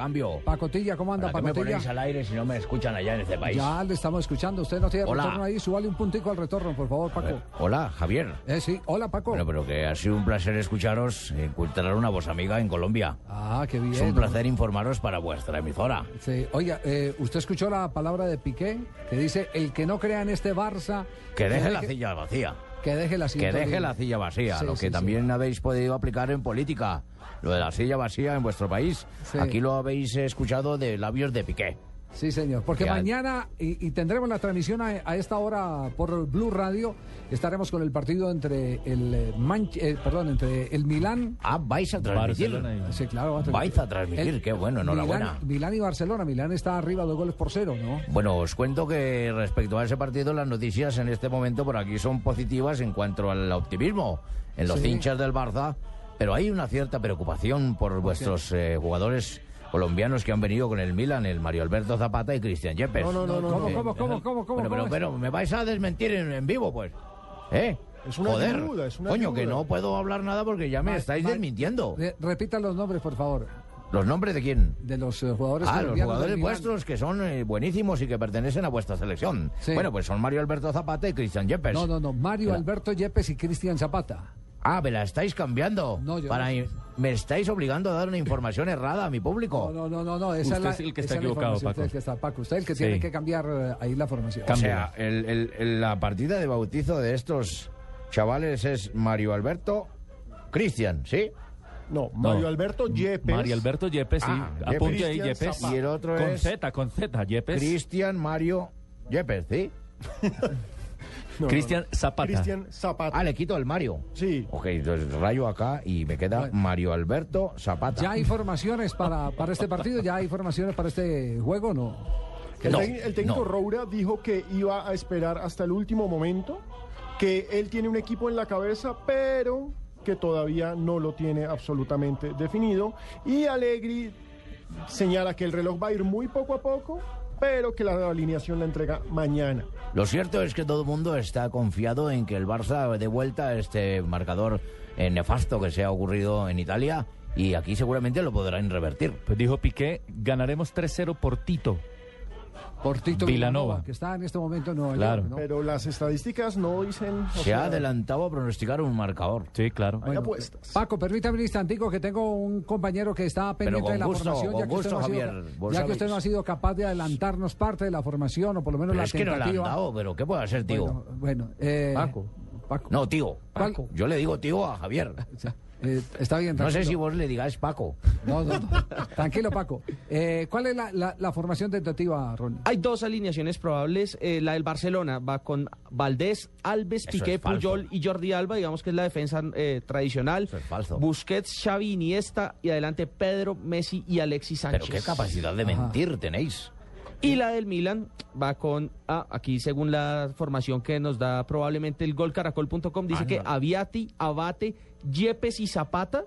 Cambio. Pacotilla, ¿cómo anda, ¿Para me Pacotilla? ponéis al aire si no me escuchan allá en este país? Ya le estamos escuchando. Usted no tiene Hola. retorno ahí. Súbale un puntico al retorno, por favor, Paco. Hola, Javier. Eh, sí. Hola, Paco. Bueno, pero que ha sido un placer escucharos, encontrar una voz amiga en Colombia. Ah, qué bien. Es un placer informaros para vuestra emisora. Sí. Oiga, eh, ¿usted escuchó la palabra de Piqué? Que dice, el que no crea en este Barça... Que deje la silla vacía. Que deje la silla Que deje la silla vacía, Sí, lo sí, que sí. también habéis podido aplicar en política. Lo de la silla vacía en vuestro país. Sí. Aquí lo habéis escuchado de labios de Piqué. Sí, señor. Porque Ya. mañana, y, y tendremos la transmisión a, a esta hora por Blue Radio, estaremos con el partido entre el eh, Manch- eh, perdón, entre el Milán. Ah, vais a transmitir. Sí, claro. va Vais a transmitir, El- qué bueno, enhorabuena. Milán, Milán y Barcelona. Milán está arriba dos goles por cero, ¿no? Bueno, os cuento que respecto a ese partido, las noticias en este momento por aquí son positivas en cuanto al optimismo. En los Sí. hinchas del Barça, Pero hay una cierta preocupación por vuestros eh, jugadores colombianos que han venido con el Milan, el Mario Alberto Zapata y Cristian Yepes. No, no, no, no, ¿Cómo, no. cómo, cómo, cómo, cómo? Pero, pero me vais a desmentir en, en vivo, pues. ¿Eh? Es una Joder. es una Coño, que no puedo hablar nada porque ya me Ma- estáis ma- desmintiendo. Re- Repitan los nombres, por favor, ¿Los nombres de quién? de los eh, jugadores Ah, los jugadores vuestros que son eh, buenísimos y que pertenecen a vuestra selección. Sí. Bueno, pues son Mario Alberto Zapata y Cristian Yepes. No, no, no, Mario Era- Alberto Yepes y Cristian Zapata. Ah, me la estáis cambiando. No, yo Para no. Me estáis obligando a dar una información errada a mi público. No, no, no, no, esa Usted es, la, es el que está equivocado, Paco. Usted es el que está, Paco, usted es el que Sí. tiene que cambiar eh, ahí la formación. O sea, el- el- el- la partida de bautizo de estos chavales es Mario Alberto, Cristian, ¿sí? No, Mario No. Alberto Yepes. Mario Alberto Yepes, sí. Ah, Apunte ahí, Yepes. Zapata. Y el otro Con es Z, con Z, Yepes. Cristian Mario Yepes, ¿sí? No, Cristian no. Zapata. Cristian Zapata. Ah, le quito el Mario. Sí. Ok, entonces rayo acá y me queda Bueno. Mario Alberto Zapata. ¿Ya hay formaciones para, para este partido? ¿Ya hay formaciones para este juego o no? El, No, el técnico no. Roura dijo que iba a esperar hasta el último momento, que él tiene un equipo en la cabeza, pero que todavía no lo tiene absolutamente definido. Y Allegri señala que el reloj va a ir muy poco a poco, pero que la alineación la entrega mañana. Lo cierto es que todo el mundo está confiado en que el Barça dé vuelta a este marcador eh, nefasto que se ha ocurrido en Italia y aquí seguramente lo podrán revertir. Pues dijo Piqué, ganaremos 3-0 por Tito. Por Tito Villanova. que está en este momento en Nueva Claro. York, ¿no? Pero las estadísticas no dicen... o Se sea, ha adelantado a pronosticar un marcador. Sí, claro. Hay Bueno, apuestas. Paco, permítame un instantico que tengo un compañero que está pendiente de la gusto, formación, con ya que, usted gusto, no ha sido, ya que usted no ha sido capaz de adelantarnos parte de la formación, o por lo menos Pero la es que no le han tentativa. dado, pero ¿qué puede hacer, tío? Bueno, bueno, eh, Paco. Paco. No, tío. Paco. Yo le digo tío a Javier. Eh, está bien, No sé tranquilo. si vos le digáis Paco. No, no, no. Tranquilo, Paco. Eh, ¿Cuál es la, la- la formación tentativa, Ronnie? Hay dos alineaciones probables. eh, la del Barcelona va con Valdés, Alves, Eso Piqué. Puyol y Jordi Alba, digamos que es la defensa eh, tradicional. Eso es falso. Busquets, Xavi, Iniesta y adelante Pedro, Messi y Alexis Sánchez. Pero qué capacidad de mentir tenéis. Y la del Milan va con, ah, aquí según la formación que nos da probablemente el golcaracol.com, dice que Anda. Aviati, Abate, Yepes y Zapata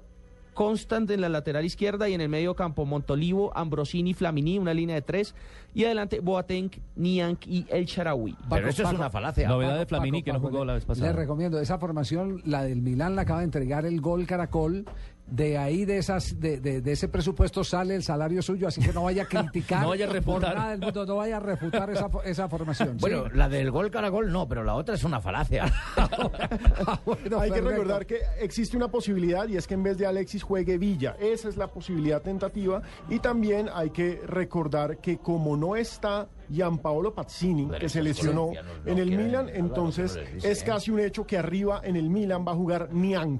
constan en la lateral izquierda y en el medio campo Montolivo, Ambrosini, Flamini, una línea de tres. Y adelante Boateng, Niank y El Charaui. Pero eso es una falacia. Novedad de Flamini que no jugó la vez pasada. Le recomiendo esa formación, la del Milán la acaba de entregar el gol Caracol. De ahí de esas, de, de- de ese presupuesto sale el salario suyo, así que no vaya a criticar No vaya a por refutar. nada del mundo, no vaya a refutar esa, esa formación. ¿sí? Bueno, la del gol caragol no, pero la otra es una falacia. Bueno, Hay que recordar que existe una posibilidad y es que en vez de Alexis juegue Villa. Esa es la posibilidad tentativa. Y también hay que recordar que como no está Gianpaolo Pazzini, que se lesionó no en el Milan, entonces no es casi un hecho que arriba en el Milan va a jugar Niang.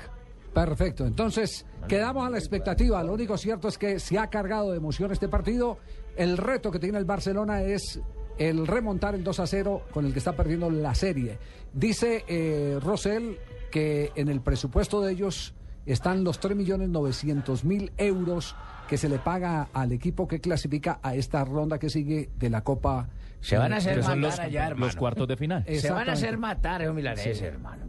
Perfecto, entonces quedamos a la expectativa. Lo único cierto es que se ha cargado de emoción este partido. El reto que tiene el Barcelona es el remontar el 2 a 0 con el que está perdiendo la serie. Dice eh, Rosell que en el presupuesto de ellos están los 3.900.000 euros que se le paga al equipo que clasifica a esta ronda que sigue de la Copa. Se van a hacer matar los, allá, hermano. los cuartos de final. Se van a hacer matar, esos milaneses, hermano.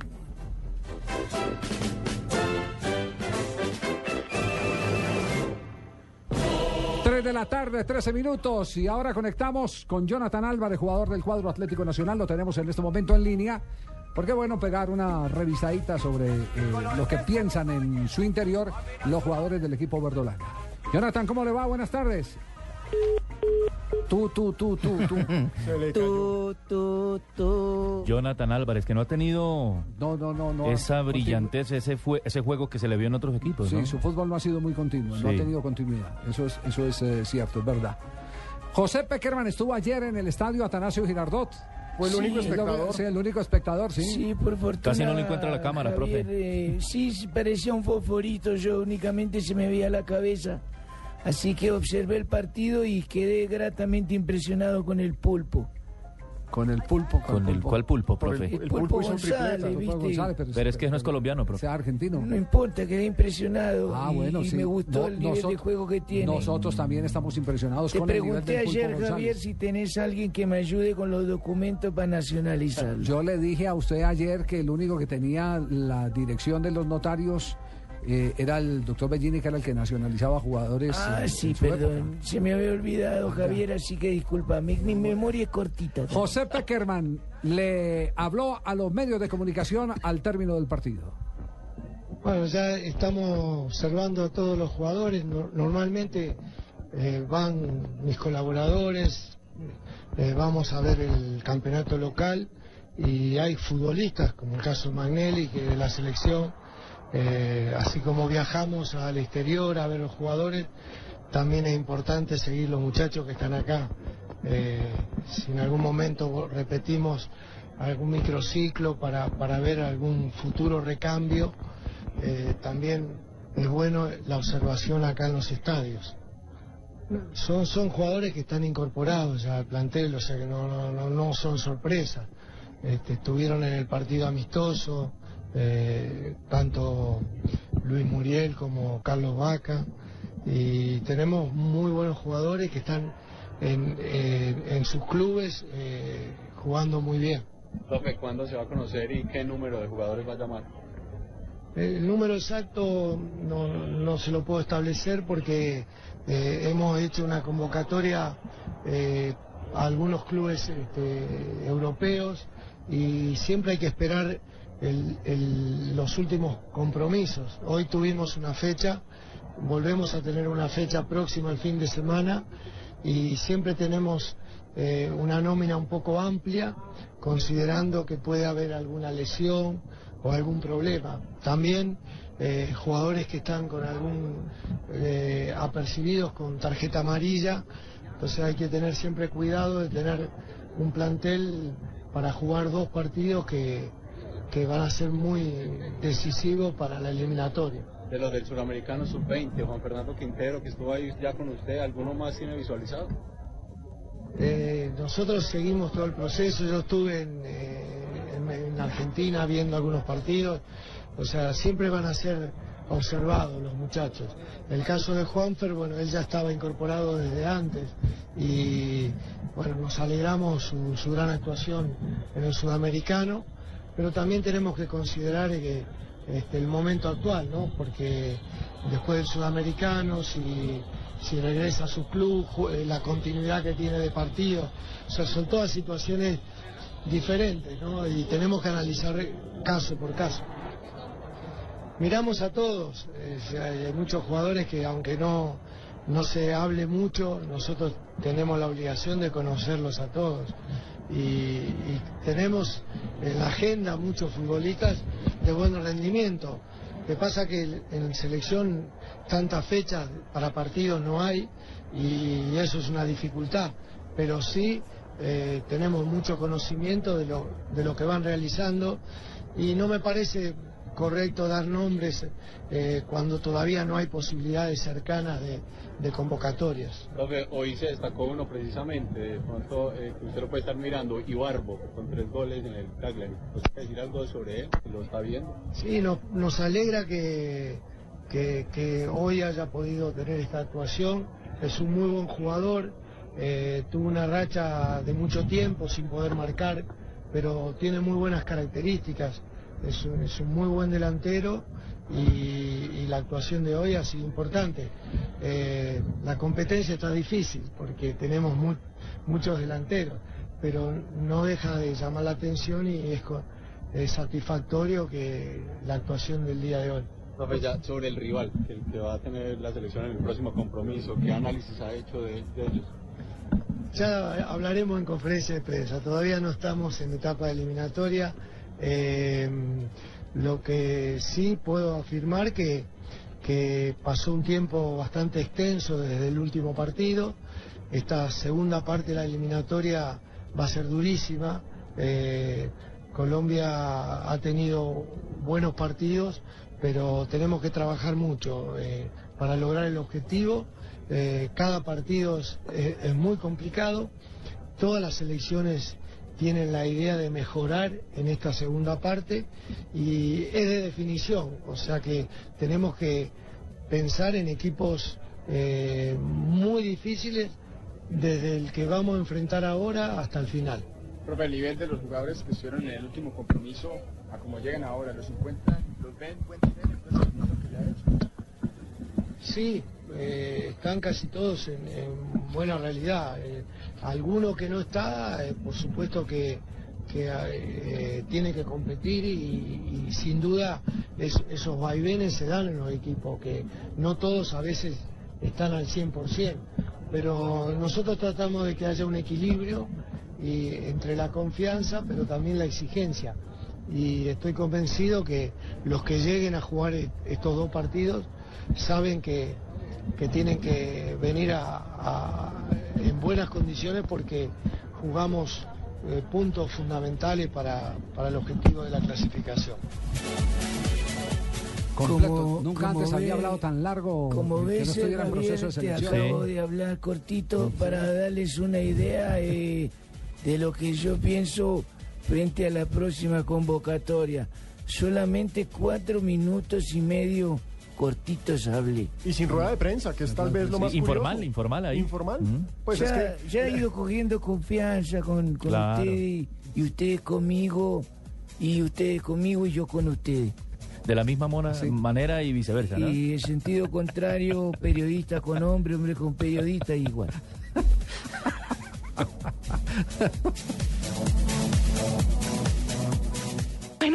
3 de la tarde, 13 minutos. Y ahora conectamos con Jonathan Álvarez, jugador del cuadro Atlético Nacional. Lo tenemos en este momento en línea. Porque bueno, pegar una revisadita sobre eh, lo que piensan en su interior los jugadores del equipo verdolaga. Jonathan, ¿cómo le va? Buenas tardes. Tú, tú, tú, tú, tú. Tú, tú, tú. Jonathan Álvarez, que no ha tenido No, no, no, no. esa brillantez, ese, fue, ese juego que se le vio en otros equipos. Sí, ¿no? su fútbol no ha sido muy continuo, no ha Sí. tenido continuidad. Eso es, eso es eh, cierto, es verdad. José Peckerman estuvo ayer en el estadio Atanasio Girardot. Fue el único que- espectador. Sí, el único espectador, sí. Sí, por fortuna. Casi no lo encuentra la cámara, Javier, profe. eh, sí, sí, parecía un fosforito, yo únicamente se me veía la cabeza. Así que observé el partido y quedé gratamente impresionado con el pulpo. Con el pulpo. ¿Con el cuál pulpo, Por el- profe? El El pulpo pulpo hizo un González, tripleta, ¿viste? González, Pero es que no es colombiano, profe. Sea argentino. No importa, quedé impresionado. Ah, bueno, y sí. me gustó No, el nivel de nosotros- juego que tiene. Nosotros también estamos impresionados Te con el nivel pregunté del Pulpo ayer, González. Javier, si tenés alguien que me ayude con los documentos para nacionalizarlo. Yo le dije a usted ayer que el único que tenía la dirección de los notarios eh, era el doctor Bellini, que era el que nacionalizaba jugadores. Ah, eh, sí, perdón. época. Se me había olvidado, Javier, así que disculpa. Mi, mi memoria es cortita. José Peckerman le habló a los medios de comunicación al término del partido. Bueno, ya estamos observando a todos los jugadores. No- normalmente eh, van mis colaboradores, eh, vamos a ver el campeonato local y hay futbolistas, como el caso de Magnelli, que de la selección, eh, así como viajamos al exterior a ver los jugadores, también es importante seguir los muchachos que están acá. Eh, si en algún momento repetimos algún microciclo para, para ver algún futuro recambio, eh, también es bueno la observación acá en los estadios. Son, son jugadores que están incorporados ya al plantel, o sea que no, no, no, son sorpresas. Este, estuvieron en el partido amistoso, eh, tanto Luis Muriel como Carlos Vaca, y tenemos muy buenos jugadores que están en, en- en sus clubes eh, jugando muy bien. Profe, ¿cuándo se va a conocer y qué número de jugadores va a llamar? El número exacto no, no se lo puedo establecer porque eh, hemos hecho una convocatoria eh, a algunos clubes este, europeos y siempre hay que esperar el- los últimos compromisos. Hoy tuvimos una fecha, volvemos a tener una fecha próxima el fin de semana y siempre tenemos eh, una nómina un poco amplia, considerando que puede haber alguna lesión o algún problema. También eh, jugadores que están con algún eh, apercibidos con tarjeta amarilla, entonces hay que tener siempre cuidado de tener un plantel para jugar dos partidos que, que van a ser muy decisivos para la eliminatoria. De los del suramericano sub-20, Juan Fernando Quintero, que estuvo ahí ya con usted, ¿alguno más tiene visualizado? Eh, nosotros seguimos todo el proceso, yo estuve en, eh, en- en Argentina viendo algunos partidos, o sea, siempre van a ser observados los muchachos. El caso de Juanfer, bueno, él ya estaba incorporado desde antes y bueno, nos alegramos su, su gran actuación en el sudamericano, pero también tenemos que considerar que este, el momento actual, ¿no? Porque después del sudamericano, si, si regresa a su club, eh, la continuidad que tiene de partido, son todas situaciones diferentes, ¿no? Y tenemos que analizar caso por caso. Miramos a todos, eh, hay muchos jugadores que aunque no, no se hable mucho, nosotros tenemos la obligación de conocerlos a todos. Y, y tenemos en la agenda muchos futbolistas de buen rendimiento. Lo que pasa que en selección tantas fechas para partidos no hay y eso es una dificultad, pero sí eh, tenemos mucho conocimiento de lo, de lo que van realizando y no me parece correcto dar nombres eh, cuando todavía no hay posibilidades cercanas de, de convocatorias. Profe, hoy se destacó uno precisamente, de pronto eh, usted lo puede estar mirando, Ibarbo, con tres goles en el Cagliari. ¿Nos puede decir algo sobre él? ¿Lo está viendo? Sí, nos, nos alegra que, que, que hoy haya podido tener esta actuación. Es un muy buen jugador, eh, tuvo una racha de mucho tiempo sin poder marcar, pero tiene muy buenas características. Es un, es un muy buen delantero y, y la actuación de hoy ha sido importante. Eh, la competencia está difícil porque tenemos mu- muchos delanteros, pero no deja de llamar la atención y es, satisfactorio que la actuación del día de hoy. Profe, ya sobre el rival, que, que va a tener la selección en el próximo compromiso, ¿qué análisis ha hecho de, de ellos? Ya hablaremos en conferencia de prensa, todavía no estamos en etapa eliminatoria. Eh, lo que sí puedo afirmar que, que pasó un tiempo bastante extenso desde el último partido. Esta segunda parte de la eliminatoria va a ser durísima. Eh, Colombia ha tenido buenos partidos, pero tenemos que trabajar mucho eh, para lograr el objetivo. Eh, cada partido es, es- muy complicado. Todas las selecciones tienen la idea de mejorar en esta segunda parte y es de definición, o sea que tenemos que pensar en equipos eh, muy difíciles desde el que vamos a enfrentar ahora hasta el final. Profe, el nivel de los jugadores que estuvieron en el último compromiso, a como llegan ahora, ¿los encuentran, los ven buen nivel? Sí, eh, están casi todos en, en buena realidad. Eh, alguno que no está, eh, por supuesto que, eh, tiene que competir y, sin duda es- esos vaivenes se dan en los equipos, que no todos a veces están al 100%, pero nosotros tratamos de que haya un equilibrio y, entre la confianza, pero también la exigencia. Y estoy convencido que los que lleguen a jugar estos dos partidos saben que, que tienen que venir a- a- en buenas condiciones porque jugamos eh, puntos fundamentales para, para el objetivo de la clasificación. Como- Nunca como antes había hablado tan largo Como ves, no Javier, proceso de te selección. acabo de hablar cortito para darles una idea eh, de lo que yo pienso frente a la próxima convocatoria. Solamente cuatro minutos y medio cortitos hablé. Y sin rueda de prensa, que es tal vez lo más informal, curioso. informal ahí. Informal. Pues ya, es que ya he ido cogiendo confianza con, con Claro. ustedes y, y ustedes conmigo y ustedes conmigo y yo con ustedes. De la misma mona- manera y viceversa, ¿no? Y en sentido contrario, periodista con hombre, hombre con periodista igual.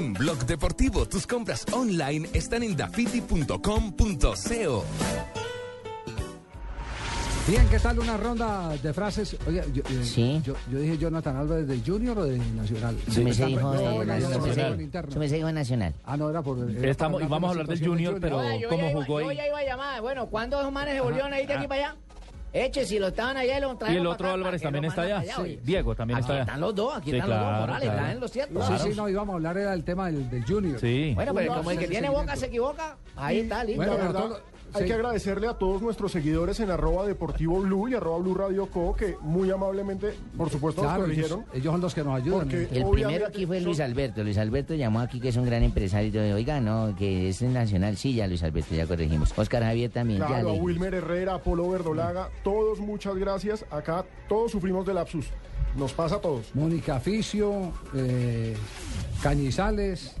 En Blog Deportivo, tus compras online están en dafiti.com.co. Bien, ¿qué tal una ronda de frases? Oye, yo, eh, Sí. yo, yo dije Jonathan Álvarez de Junior o de Nacional. Merced Está- dijo Nacional. Nacional. Ah, no, era por... era Estamos- y vamos a hablar de la del situación Junior, pero yo ¿cómo ya iba- jugó Yo ahí? ya iba a llamar. Bueno, ¿cuántos hermanos se volvieron ahí de aquí para allá? Eche, si lo estaban allá y lo Y trajeron el otro acá, Álvarez ¿para qué también está allá. Diego también Aquí está allá. están los dos, aquí Sí, están los dos, claro, Morales, claro. están en lo cierto. Sí, sí, no, íbamos a hablar era del tema del, del Junior. Sí. Bueno, pero Uno como el que tiene boca se equivoca, ahí está, listo. Bueno, todo- hay sí. que agradecerle a todos nuestros seguidores en arroba deportivo blue y arroba blue radio co que muy amablemente, por supuesto, Claro, nos corrigieron. ellos son los que nos ayudan. Porque- El primero aquí fue Luis Alberto. Luis Alberto llamó aquí que es un gran empresario. y todo. Oiga, no, que es nacional. Sí, ya Luis Alberto, ya corregimos. Oscar Javier también. ya Claro, a le- Wilmer Herrera, Polo Verdolaga, todos muchas gracias. Acá todos sufrimos de lapsus. Nos pasa a todos. Mónica Ficio, eh, Cañizales.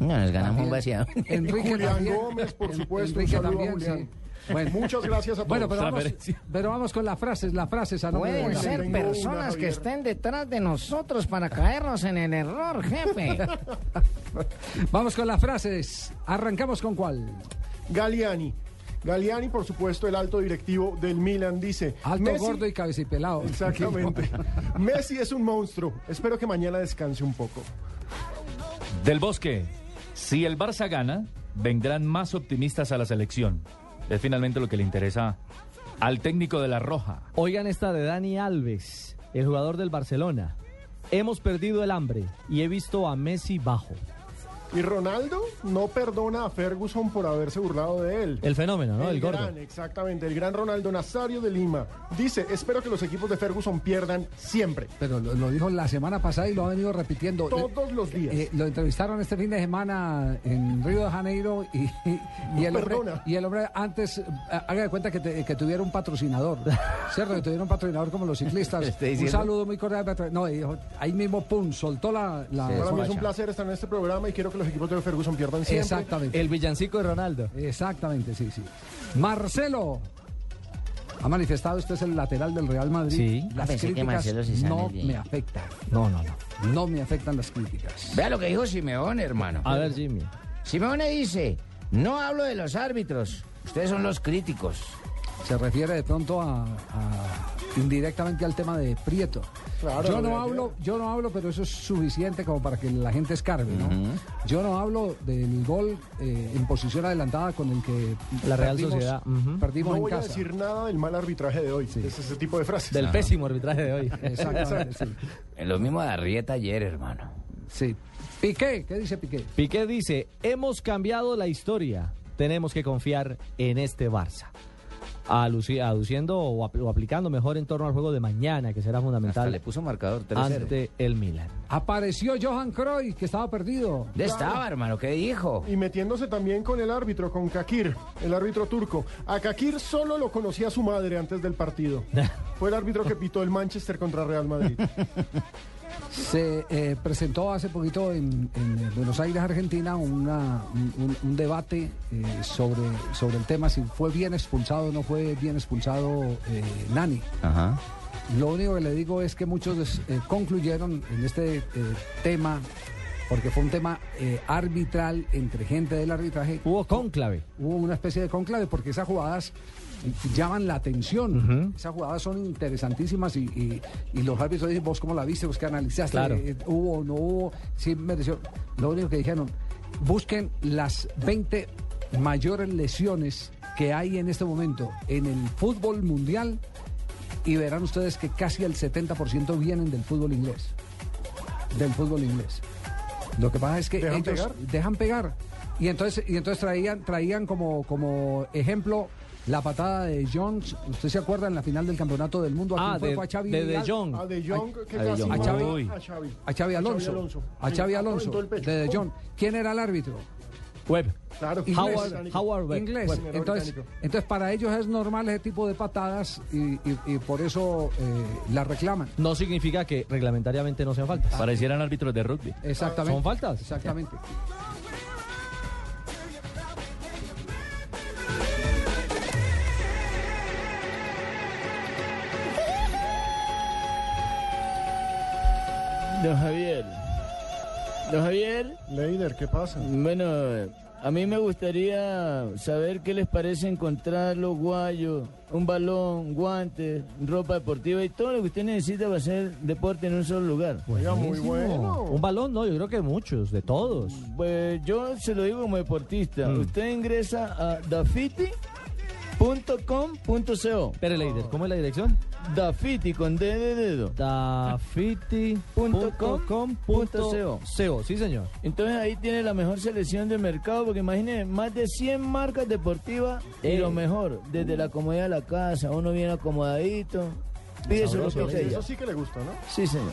No, nos ganamos un vaciado. Enrique Julián también. Gómez, por En- supuesto, Enrique un saludo a también, Julián. sí. Bueno. Muchas gracias a todos. Bueno, pero vamos, pero vamos con las frases, las frases a Pueden ser personas que estén detrás de nosotros para caernos en el error, jefe. Vamos con las frases. Arrancamos con cuál. Galiani. Galiani, por supuesto, el alto directivo del Milan, dice... Alto, Messi- gordo y cabecipelado. Exactamente. Messi es un monstruo. Espero que mañana descanse un poco. Del Bosque. Si el Barça gana, vendrán más optimistas a la selección. Es finalmente lo que le interesa al técnico de la Roja. Oigan esta de Dani Alves, el jugador del Barcelona. Hemos perdido el hambre y he visto a Messi bajo. Y Ronaldo no perdona a Ferguson por haberse burlado de él. El fenómeno, ¿no? El, gordo. gran, exactamente, el gran Ronaldo Nazario de Lima. Dice, espero que los equipos de Ferguson pierdan siempre. Pero lo, lo dijo la semana pasada y lo ha venido repitiendo. Todos los días. Eh, lo entrevistaron este fin de semana en Río de Janeiro y, y- y el, hombre, y el hombre antes, eh, haga de cuenta que, te- que tuviera un patrocinador, ¿cierto? Que tuviera un patrocinador como los ciclistas. ¿Está Un saludo muy cordial. No, dijo, ahí mismo, pum, soltó la... la Para mí es un placer estar en este programa y quiero que los equipos de Ferguson pierdan siempre. Exactamente. El villancico de Ronaldo. Exactamente, sí, sí. Marcelo. Ha manifestado, este es el lateral del Real Madrid. Sí. Las Pensé que críticas Marcelo se sale no bien. me afectan. No, no, no. No me afectan las críticas. Vea lo que dijo Simeone, hermano. A ver, Jimmy. Simeone dice, no hablo de los árbitros, ustedes son los críticos. Se refiere de pronto a, a- indirectamente al tema de Prieto. Claro, yo no hablo, yo no hablo, pero eso es suficiente como para que la gente escarbe, ¿no? Yo no hablo del gol eh, en posición adelantada con el que La Real perdimos- Sociedad, perdimos No en voy a casa. decir nada del mal arbitraje de hoy. Es ese tipo de frases. Del pésimo arbitraje de hoy. Exactamente, sí. Lo mismo de Arrieta ayer, hermano. Sí. Piqué, ¿qué dice Piqué? Piqué dice, hemos cambiado la historia, tenemos que confiar en este Barça. Aluci- aduciendo o, apl- o aplicando mejor en torno al juego de mañana, que será fundamental Hasta le puso marcador 3-0. ante el Milan. Apareció Johan Cruyff, que estaba perdido. ¿Dónde estaba, hermano? ¿Qué dijo? Y metiéndose también con el árbitro, con Kakir, el árbitro turco. A Kakir solo lo conocía su madre antes del partido. Fue el árbitro que pitó el Manchester contra Real Madrid. Se eh, presentó hace poquito en, en, Buenos Aires, Argentina, una- un, debate eh, sobre, sobre el tema si fue bien expulsado o no fue bien expulsado eh, Nani. Ajá. Lo único que le digo es que muchos eh, concluyeron en este eh, tema, porque fue un tema eh, arbitral entre gente del arbitraje. Hubo cónclave. Hubo una especie de conclave porque esas jugadas llaman la atención. Esas jugadas son interesantísimas y, y- y los árbitros dicen, vos cómo la viste, vos qué analizaste, Claro. Eh, hubo o no hubo, sí mereció. Lo único que dijeron, busquen las 20 mayores lesiones que hay en este momento en el fútbol mundial y verán ustedes que casi el 70% vienen del fútbol inglés. Del fútbol inglés. Lo que pasa es que ¿Dejan ellos pegar? dejan pegar. Y entonces, y entonces traían, traían como, como ejemplo la patada de Jones. ¿Usted se acuerda en la final del campeonato del mundo? ¿A Ah, fue? de- Fue a Xavi de De Al- Jong. A De Jong, que A De casi Jong. A Xavi. Uy. a Xavi. A Xavi Alonso. A Xavi Alonso. De De Jong. ¿Quién era el árbitro? Web. Claro. Inglés. Howard, Howard Webb. Inglés. Webb. Entonces, entonces, para ellos es normal ese tipo de patadas y, y- y por eso eh, la reclaman. No significa que reglamentariamente no sean faltas. Parecieran árbitros de rugby. Exactamente. ¿Son faltas? Exactamente. Don Javier. Don Javier. Leider, ¿qué pasa? Bueno, a mí me gustaría saber qué les parece encontrar los guayos, un balón, guantes, ropa deportiva y todo lo que usted necesita para hacer deporte en un solo lugar. Oiga, muy bueno. Un balón, no, yo creo que muchos, de todos. Pues yo se lo digo como deportista. Mm. Usted ingresa a dafiti.com.co. Pero Leider, ¿cómo es la dirección? Dafiti con D de dedo. Dafiti.com.co. Sí, señor. Entonces ahí tiene la mejor selección de mercado, porque imagínense, más de 100 marcas deportivas y Eh. lo mejor, desde la comodidad de la casa, uno bien acomodadito, pide su Sabroso, ya. Eso sí que le gusta, ¿no? Sí, señor.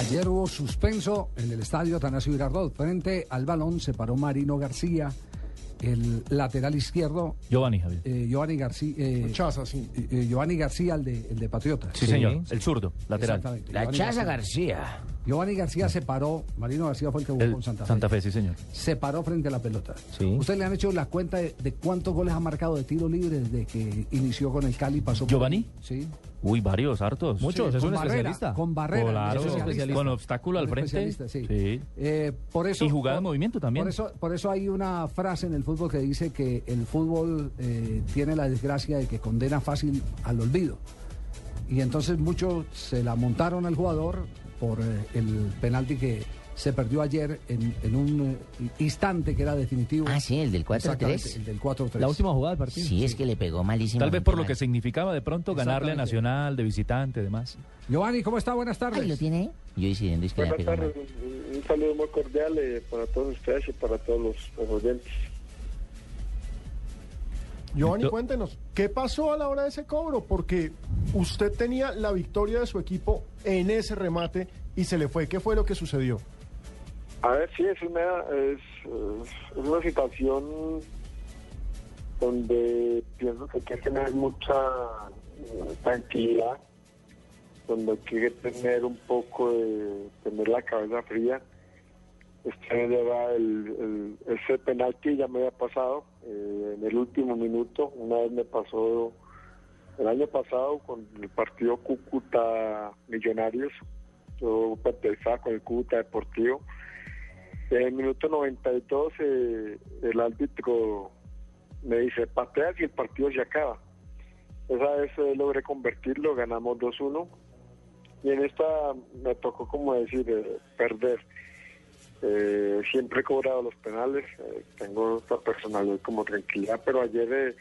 Ayer hubo suspenso en el estadio Atanasio Girardot. Frente al balón se paró Marino García, el lateral izquierdo. Giovanni, Javier. Eh, Giovanni García. eh, Chaza, sí. eh, eh, Giovanni García, el de, el de Patriota. Sí, señor. El zurdo, lateral. Exactamente. La Giovanni Chaza García. Giovanni García se paró, Marino García fue el que jugó El con Santa Fe. Santa Fe, sí, señor. Se paró frente a la pelota. Sí. ¿Ustedes le han hecho la cuenta de, de cuántos goles ha marcado de tiro libre desde que inició con el Cali y pasó por- ¿Giovanni? Sí. Uy, varios, hartos. Muchos, es con un barrera, especialista. Con barrera. Claro, especialista. con obstáculo al Un frente. especialista, sí. Sí. Eh, por eso, Y jugada de por- movimiento también. Por eso, por eso hay una frase en el fútbol que dice que el fútbol eh, tiene la desgracia de que condena fácil al olvido. Y entonces muchos se la montaron al jugador por eh, el penalti que se perdió ayer en, en un eh, instante que era definitivo. Ah, sí, el del 4-3. Exactamente, El del 4-3. La última jugada del partido. Sí, es que le pegó malísimo. Tal vez por lo que significaba de pronto ganarle a. Nacional, de visitante, demás. Giovanni, ¿cómo está? Buenas tardes. Ahí lo tiene. Yo diciendo es que Buenas tardes, un, un saludo muy cordial eh, para todos ustedes y para todos los, los oyentes. Giovanni, cuéntenos, ¿qué pasó a la hora de ese cobro? Porque usted tenía la victoria de su equipo en ese remate y se le fue. ¿Qué fue lo que sucedió? A ver, sí, es una, es, es- una situación donde pienso que hay que tener mucha tranquilidad, donde hay que tener un poco de tener la cabeza fría. Este lleva el, el- ese penalti ya me había pasado eh, en el último minuto. Una vez me pasó el año pasado con el partido Cúcuta Millonarios. Yo pertenecía con el Cúcuta Deportivo. En el minuto 92 eh, el árbitro me dice, pateas y el partido se acaba. Esa vez eh, logré convertirlo, ganamos 2-1. Y en esta me tocó, como decir, eh, perder. Siempre he cobrado los penales, tengo esta personalidad como tranquilidad, pero ayer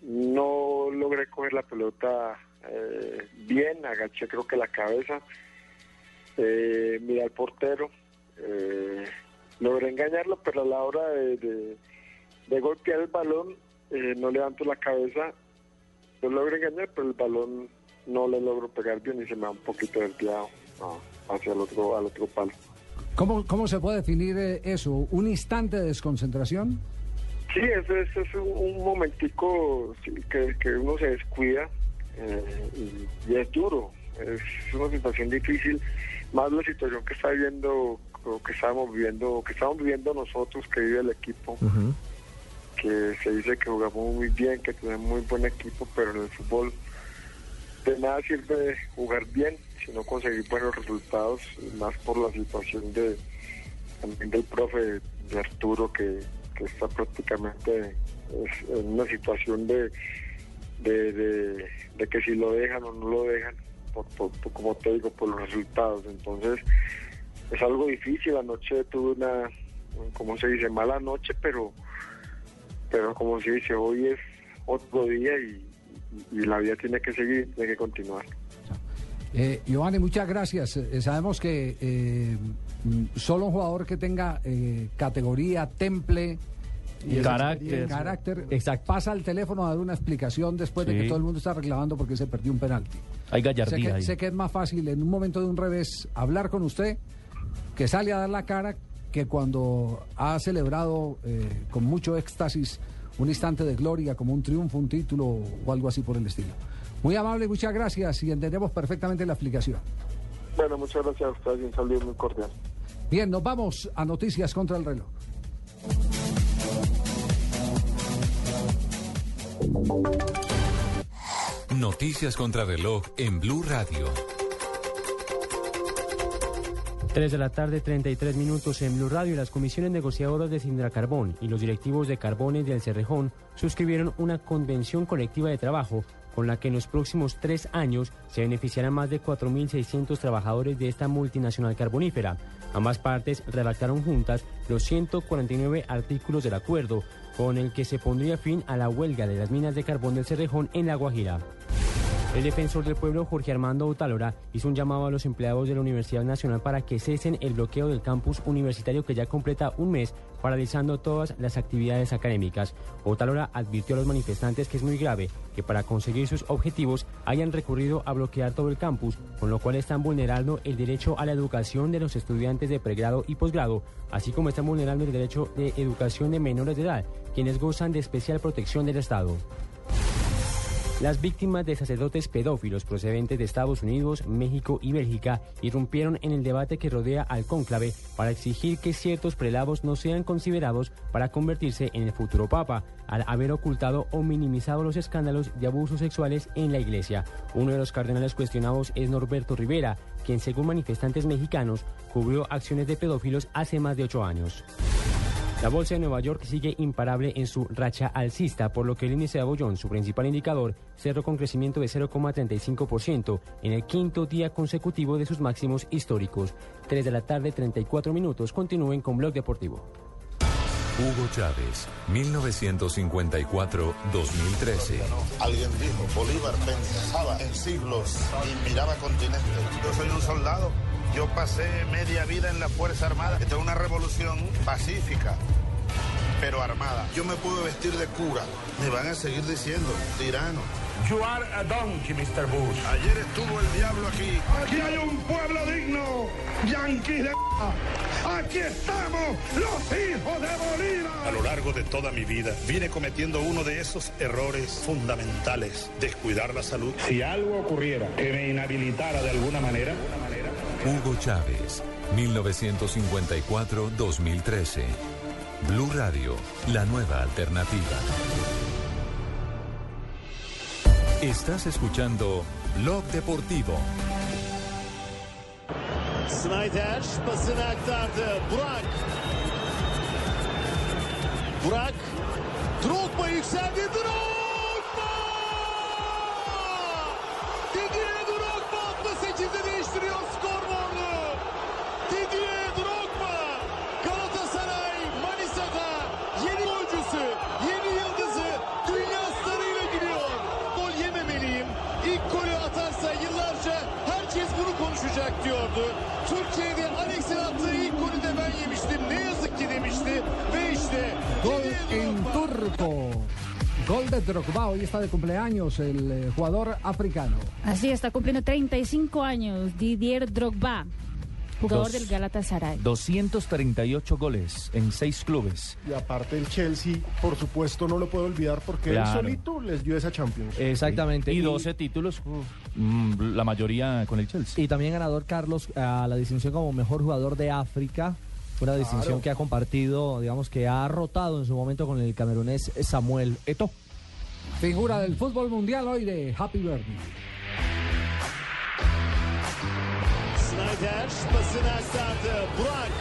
no logré coger la pelota bien, agaché creo que la cabeza, eh, miré al portero, eh, logré engañarlo, pero a la hora de, de- de golpear el balón eh, no levanto la cabeza, lo logro engañar, pero el balón no le logro pegar bien y se me va un poquito desviado ah, hacia el otro, al otro palo. ¿Cómo, cómo se puede definir eh, eso? ¿Un instante de desconcentración? Sí, eso es, es un, un momentico que, que uno se descuida eh, y, y es duro, es una situación difícil, más la situación que está viviendo, o que estamos viviendo, que estamos viviendo nosotros, que vive el equipo, que se dice que jugamos muy bien, que tenemos muy buen equipo, pero en el fútbol de nada sirve jugar bien, sino conseguir buenos resultados, más por la situación de también del profe de Arturo que, que está prácticamente en una situación de, de, de- de que si lo dejan o no lo dejan, por, por- por- como te digo, por los resultados. Entonces es algo difícil. Anoche tuve una, como se dice, mala noche, pero, pero como se dice, hoy es otro día y, y- y la vida tiene que seguir, tiene que continuar. Eh, Giovanni, muchas gracias. Eh, sabemos que eh, mm, solo un jugador que tenga eh, categoría, temple Y carácter. carácter Exacto. pasa al teléfono a dar una explicación después de que todo el mundo está reclamando porque se perdió un penalti. Hay Sé gallardía que, ahí. sé que es más fácil en un momento de un revés hablar con usted que sale a dar la cara que cuando ha celebrado eh, con mucho éxtasis un instante de gloria como un triunfo, un título o algo así por el estilo. Muy amable, muchas gracias y entendemos perfectamente la explicación. Bueno, muchas gracias a ustedes y un saludo muy cordial. Bien, nos vamos a Noticias contra el reloj. Noticias contra reloj en Blue Radio. 3 de la tarde, 33 minutos en Blue Radio. Las comisiones negociadoras de Sindracarbón y los directivos de Carbones del Cerrejón suscribieron una convención colectiva de trabajo con la que en los próximos tres años se beneficiarán más de 4.600 trabajadores de esta multinacional carbonífera. Ambas partes redactaron juntas los 149 artículos del acuerdo con el que se pondría fin a la huelga de las minas de carbón del Cerrejón en La Guajira. El defensor del pueblo, Jorge Armando Otálora, hizo un llamado a los empleados de la Universidad Nacional para que cesen el bloqueo del campus universitario que ya completa un mes paralizando todas las actividades académicas. Otálora advirtió a los manifestantes que es muy grave que para conseguir sus objetivos hayan recurrido a bloquear todo el campus, con lo cual están vulnerando el derecho a la educación de los estudiantes de pregrado y posgrado, así como están vulnerando el derecho de educación de menores de edad, quienes gozan de especial protección del Estado. Las víctimas de sacerdotes pedófilos procedentes de Estados Unidos, México y Bélgica irrumpieron en el debate que rodea al cónclave para exigir que ciertos prelados no sean considerados para convertirse en el futuro papa, al haber ocultado o minimizado los escándalos de abusos sexuales en la iglesia. Uno de los cardenales cuestionados es Norberto Rivera, quien según manifestantes mexicanos cubrió acciones de pedófilos hace más de ocho años. La bolsa de Nueva York sigue imparable en su racha alcista, por lo que el índice de Dow Jones, su principal indicador, cerró con crecimiento de 0,35% en el quinto día consecutivo de sus máximos históricos. 3 de la tarde, 34 minutos. Continúen con Blog Deportivo. Hugo Chávez, 1954-2013. Alguien dijo, Bolívar pensaba en siglos y miraba continentes. Yo soy un soldado. Yo pasé media vida en la Fuerza Armada. Esta es una revolución pacífica. pero armada. Yo me puedo vestir de cura. Me van a seguir diciendo, tirano. You are a donkey, Mr. Bush. Ayer estuvo el diablo aquí. Aquí hay un pueblo digno. Yankees de Aquí estamos, los hijos de Bolívar. A lo largo de toda mi vida vine cometiendo uno de esos errores fundamentales, descuidar la salud. Si algo ocurriera que me inhabilitara de alguna manera, Hugo Chávez, 1954-2013. Blue Radio, la nueva alternativa. Estás escuchando Blog Deportivo. Snyder pasını aktardı. Burak. Burak. Drogba yükseldi. Gol de Drogba. Hoy está de cumpleaños el eh, jugador africano. Así está cumpliendo 35 años Didier Drogba, jugador Dos. del Galatasaray. 238 goles en seis clubes. Y aparte el Chelsea, por supuesto, no lo puedo olvidar porque él solito les dio esa Champions. Exactamente. Y 12 títulos, mm, la mayoría con el Chelsea. Y también ganador Carlos a la distinción como mejor jugador de África. Una distinción que ha compartido, digamos que ha rotado en su momento con el camerunés Samuel Eto. Figura del fútbol mundial hoy de Happy Birthday. Snyder pasını aktardı. Burak.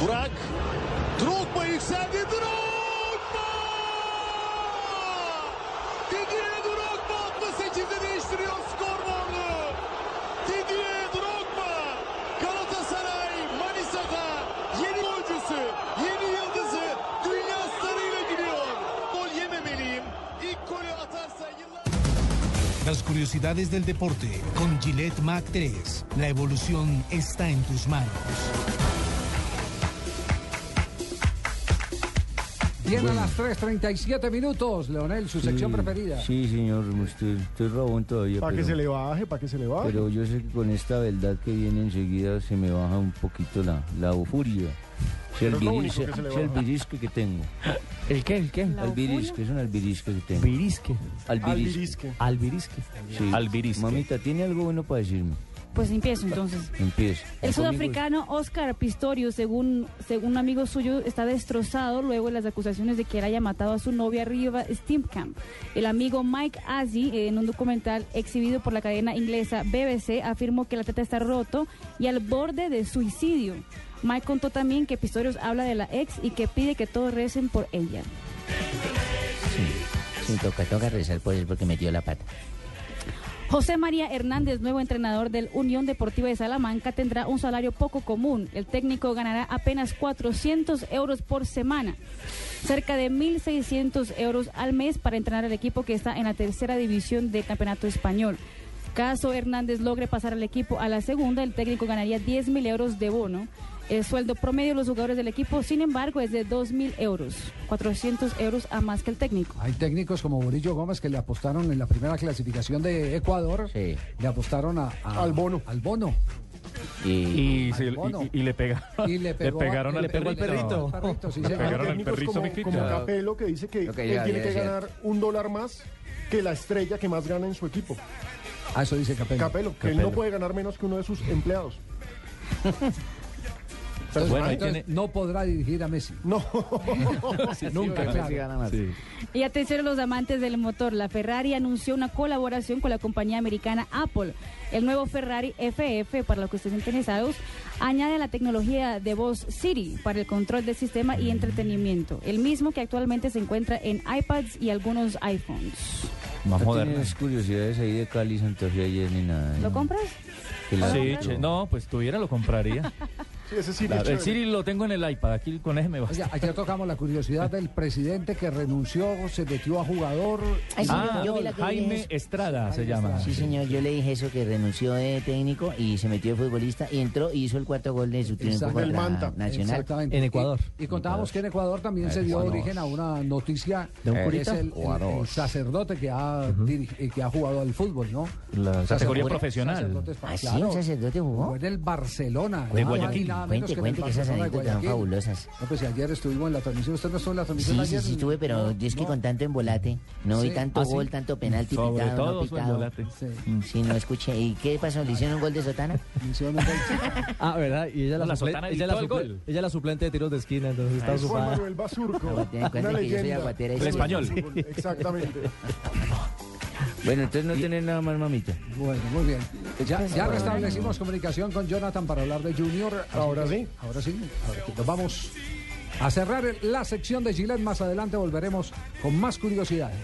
Burak. Drogba yükseldi. Drogba! Didier Drogba 68'de değiştiriyor Las curiosidades del deporte con Gillette Mac 3. La evolución está en tus manos. Bien a las 3.37 minutos, Leonel, su sección Sí, preferida. Sí, señor, estoy, estoy rabón todavía. Para que pero- se le baje, para que se le baje. Pero yo sé que con esta verdad que viene enseguida se me baja un poquito la, la euforia. Sí, albiris- único que sí, albirisque que tengo. ¿El qué? ¿El qué? Albirisque, es un albirisque que tengo. Albirisque. Albirisque. Albirisque. Sí. Albirisque. Mamita, ¿tiene algo bueno para decirme? Pues empiezo entonces. Empieza. El sudafricano Oscar Pistorius, según, según un amigo suyo, está destrozado luego de las acusaciones de que él haya matado a su novia Riva Steenkamp. El amigo Mike Azzi, en un documental exhibido por la cadena inglesa BBC, afirmó que el atleta está roto y al borde de suicidio. Mike contó también que Pistorius habla de la ex y que pide que todos recen por ella. Sí, toca, toca rezar por él porque metió la pata. José María Hernández, nuevo entrenador del Unión Deportiva de Salamanca, tendrá un salario poco común. El técnico ganará apenas 400 euros por semana, cerca de 1.600 euros al mes para entrenar al equipo que está en la tercera división del Campeonato Español. Caso Hernández logre pasar al equipo a la segunda, el técnico ganaría 10.000 euros de bono. El sueldo promedio de los jugadores del equipo, sin embargo, es de 2.000 euros, 400 euros a más que el técnico. Hay técnicos como Murillo Gómez que le apostaron en la primera clasificación de Ecuador. Le apostaron a- a- al bono. Al bono. Y, le pegaron, Y le pegó a- pegaron le al perrito. perrito. Al perrito, sí, le pegaron al perrito, como, como. Capello que dice que él tiene que ganar un dólar más que la estrella que más gana en su equipo. Ah, eso dice Capello. Capello, que él no puede ganar menos que uno de sus empleados. Entonces, Bueno, ahí no podrá dirigir a Messi. No. Nunca. Messi claro. Y atención a los amantes del motor, la Ferrari anunció una colaboración con la compañía americana Apple. El nuevo Ferrari FF, para los que estén interesados, añade la tecnología de voz Siri para el control del sistema y entretenimiento, el mismo que actualmente se encuentra en iPads y algunos iPhones. Más No moderna. tienes curiosidades ahí de Cali, Santa Fe ayer ni nada. ¿Lo compras? Sí, che, no, pues tuviera lo compraría. ese Siri Claro, es el. Siri lo tengo en el iPad, aquí con ese me. Oye, ayer tocamos la curiosidad del presidente que renunció, se metió a jugador. Ay, Ah, yo vi la que Jaime. Estrada se llama. Sí, señor, yo le dije eso, que renunció de técnico y se metió de futbolista y entró y hizo el cuarto gol de su triunfo contra Nacional. Exactamente. Y, y contábamos que en Ecuador también se dio Ecuador. origen a una noticia ¿De un que es curita? el, sacerdote que ha, eh, que ha jugado al fútbol, ¿no? La categoría profesional. ¿Ah, sí? ¿Un sacerdote jugó? Jugó en el Barcelona. De Guayaquil. Nada menos Cuente, que en cuente el que esas anécdotas son Guayaquil. fabulosas. No, pues si ayer estuvimos en la transmisión. ¿Usted no estuvo en la transmisión Sí, ayer? sí, sí, estuve, pero es que No. con tanto embolate, no vi Sí. tanto ¿Ah, sí? gol, tanto penalti Sobre pitado, todo no pitado. Sí. Mm, Sí, no escuché. ¿Y qué pasó? ¿Le hicieron un gol de sotana? Ah, ¿verdad? Y ella la, La suple- sotana ella, la el gol. ella la suplente de tiros de esquina, entonces está. Juan ocupada. Manuel Basurco. Ten en cuenta una que yo soy leyenda. aguatera y del soy español. Exactamente. Bueno, entonces no tenés nada más, mamita. Bueno, muy bien. Ya, ya Ay. restablecimos comunicación con Jonathan para hablar de Junior. Ahora sí. Ahora sí. Ahora Nos vamos a cerrar la sección de Gillette. Más adelante volveremos con más curiosidades.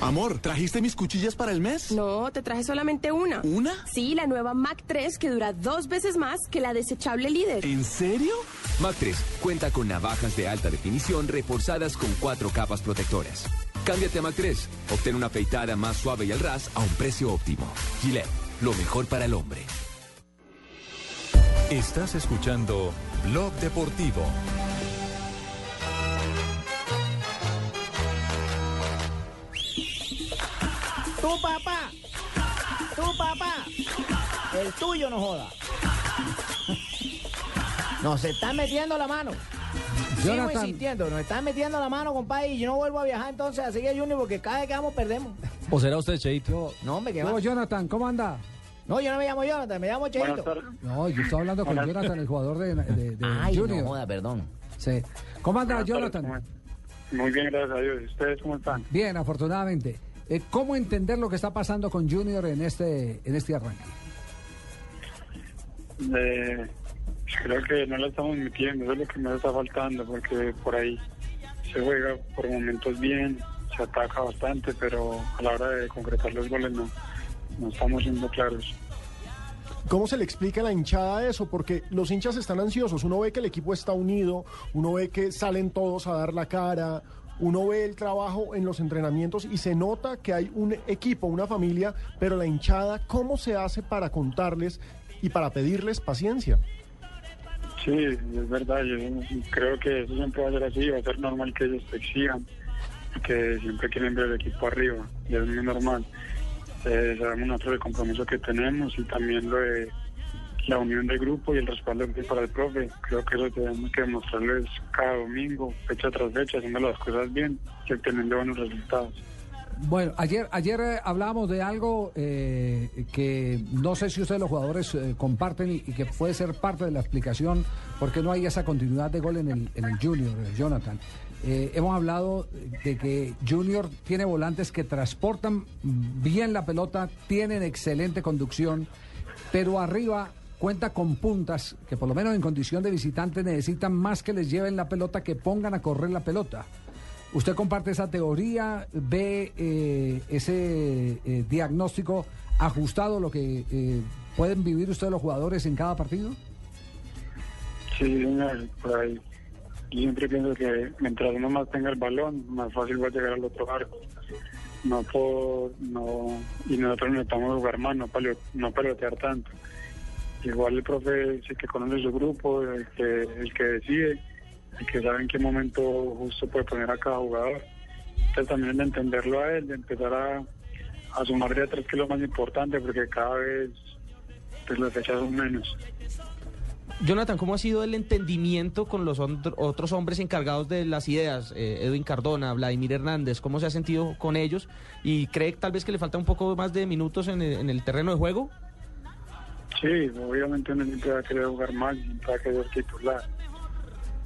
Amor, ¿trajiste mis cuchillas para el mes? No, te traje solamente una. ¿Una? Sí, la nueva Mac 3 que dura dos veces más que la desechable líder. ¿En serio? Mac 3 cuenta con navajas de alta definición reforzadas con cuatro capas protectoras. Cámbiate a Mac 3. Obtén una afeitada más suave y al ras a un precio óptimo. Gillette, lo mejor para el hombre. Estás escuchando Blog Deportivo. Tu papá, tu papá, el tuyo no joda. Nos están metiendo la mano. Sigo Jonathan. insistiendo, nos están metiendo la mano, compadre, y yo no vuelvo a viajar entonces a seguir Junior porque cada vez que vamos perdemos. ¿O será usted, Cheito? No, me ¿Cómo, Jonathan? ¿Cómo anda? No, yo no me llamo Jonathan, me llamo Cheito. No, yo estaba hablando con Jonathan, el jugador de, de, de Ay, Junior. no joda, perdón. Sí. ¿Cómo anda, Buenas tardes, Jonathan? ¿cómo- Muy bien, gracias a Dios. ¿Y ¿Ustedes cómo están? Bien, afortunadamente. Eh, ¿Cómo entender lo que está pasando con Junior en este, en este arranque? Eh, creo que no la estamos metiendo, es lo que nos está faltando, porque por ahí se juega por momentos bien, se ataca bastante, pero a la hora de concretar los goles no, no estamos siendo claros. ¿Cómo se le explica a la hinchada eso? Porque los hinchas están ansiosos. Uno ve que el equipo está unido, uno ve que salen todos a dar la cara, uno ve el trabajo en los entrenamientos y se nota que hay un equipo, una familia, pero la hinchada, ¿cómo se hace para contarles y para pedirles paciencia? Sí, es verdad, yo creo que eso siempre va a ser así, va a ser normal que ellos te exijan, que siempre quieren ver el equipo arriba, y es muy normal. Eh, sabemos nosotros el compromiso que tenemos y también lo de la unión del grupo y el respaldo para el profe. Creo que eso tenemos que demostrarles cada domingo, fecha tras fecha, haciendo las cosas bien y obteniendo buenos resultados. Bueno, ayer, ayer eh, hablábamos de algo eh, que no sé si ustedes los jugadores eh, comparten y, y que puede ser parte de la explicación por qué no hay esa continuidad de gol en el, en el Junior, eh, Jonathan. Hemos hablado de que Junior tiene volantes que transportan bien la pelota, tienen excelente conducción, pero arriba cuenta con puntas que por lo menos en condición de visitante necesitan más que les lleven la pelota que pongan a correr la pelota. ¿Usted comparte esa teoría? ¿Ve eh, ese eh, diagnóstico ajustado lo que eh, pueden vivir ustedes los jugadores en cada partido? Sí, por ahí. Siempre pienso que mientras uno más tenga el balón, más fácil va a llegar al otro arco. No por, no, y nosotros necesitamos jugar más, no, palo- no pelotear tanto. Igual el profe sí que conoce su grupo, el que, el que decide, el que sabe en qué momento justo puede poner a cada jugador. Entonces también de entenderlo a él, de empezar a, a sumar de atrás, que es lo más importante, porque cada vez pues, las fechas son menos. Jonathan, ¿cómo ha sido el entendimiento con los otro- otros hombres encargados de las ideas? Eh, Edwin Cardona, Vladimir Hernández, ¿cómo se ha sentido con ellos? ¿Y cree tal vez que le falta un poco más de minutos en el, en el terreno de juego? Sí, obviamente uno siempre va a querer jugar más, siempre va a querer titular.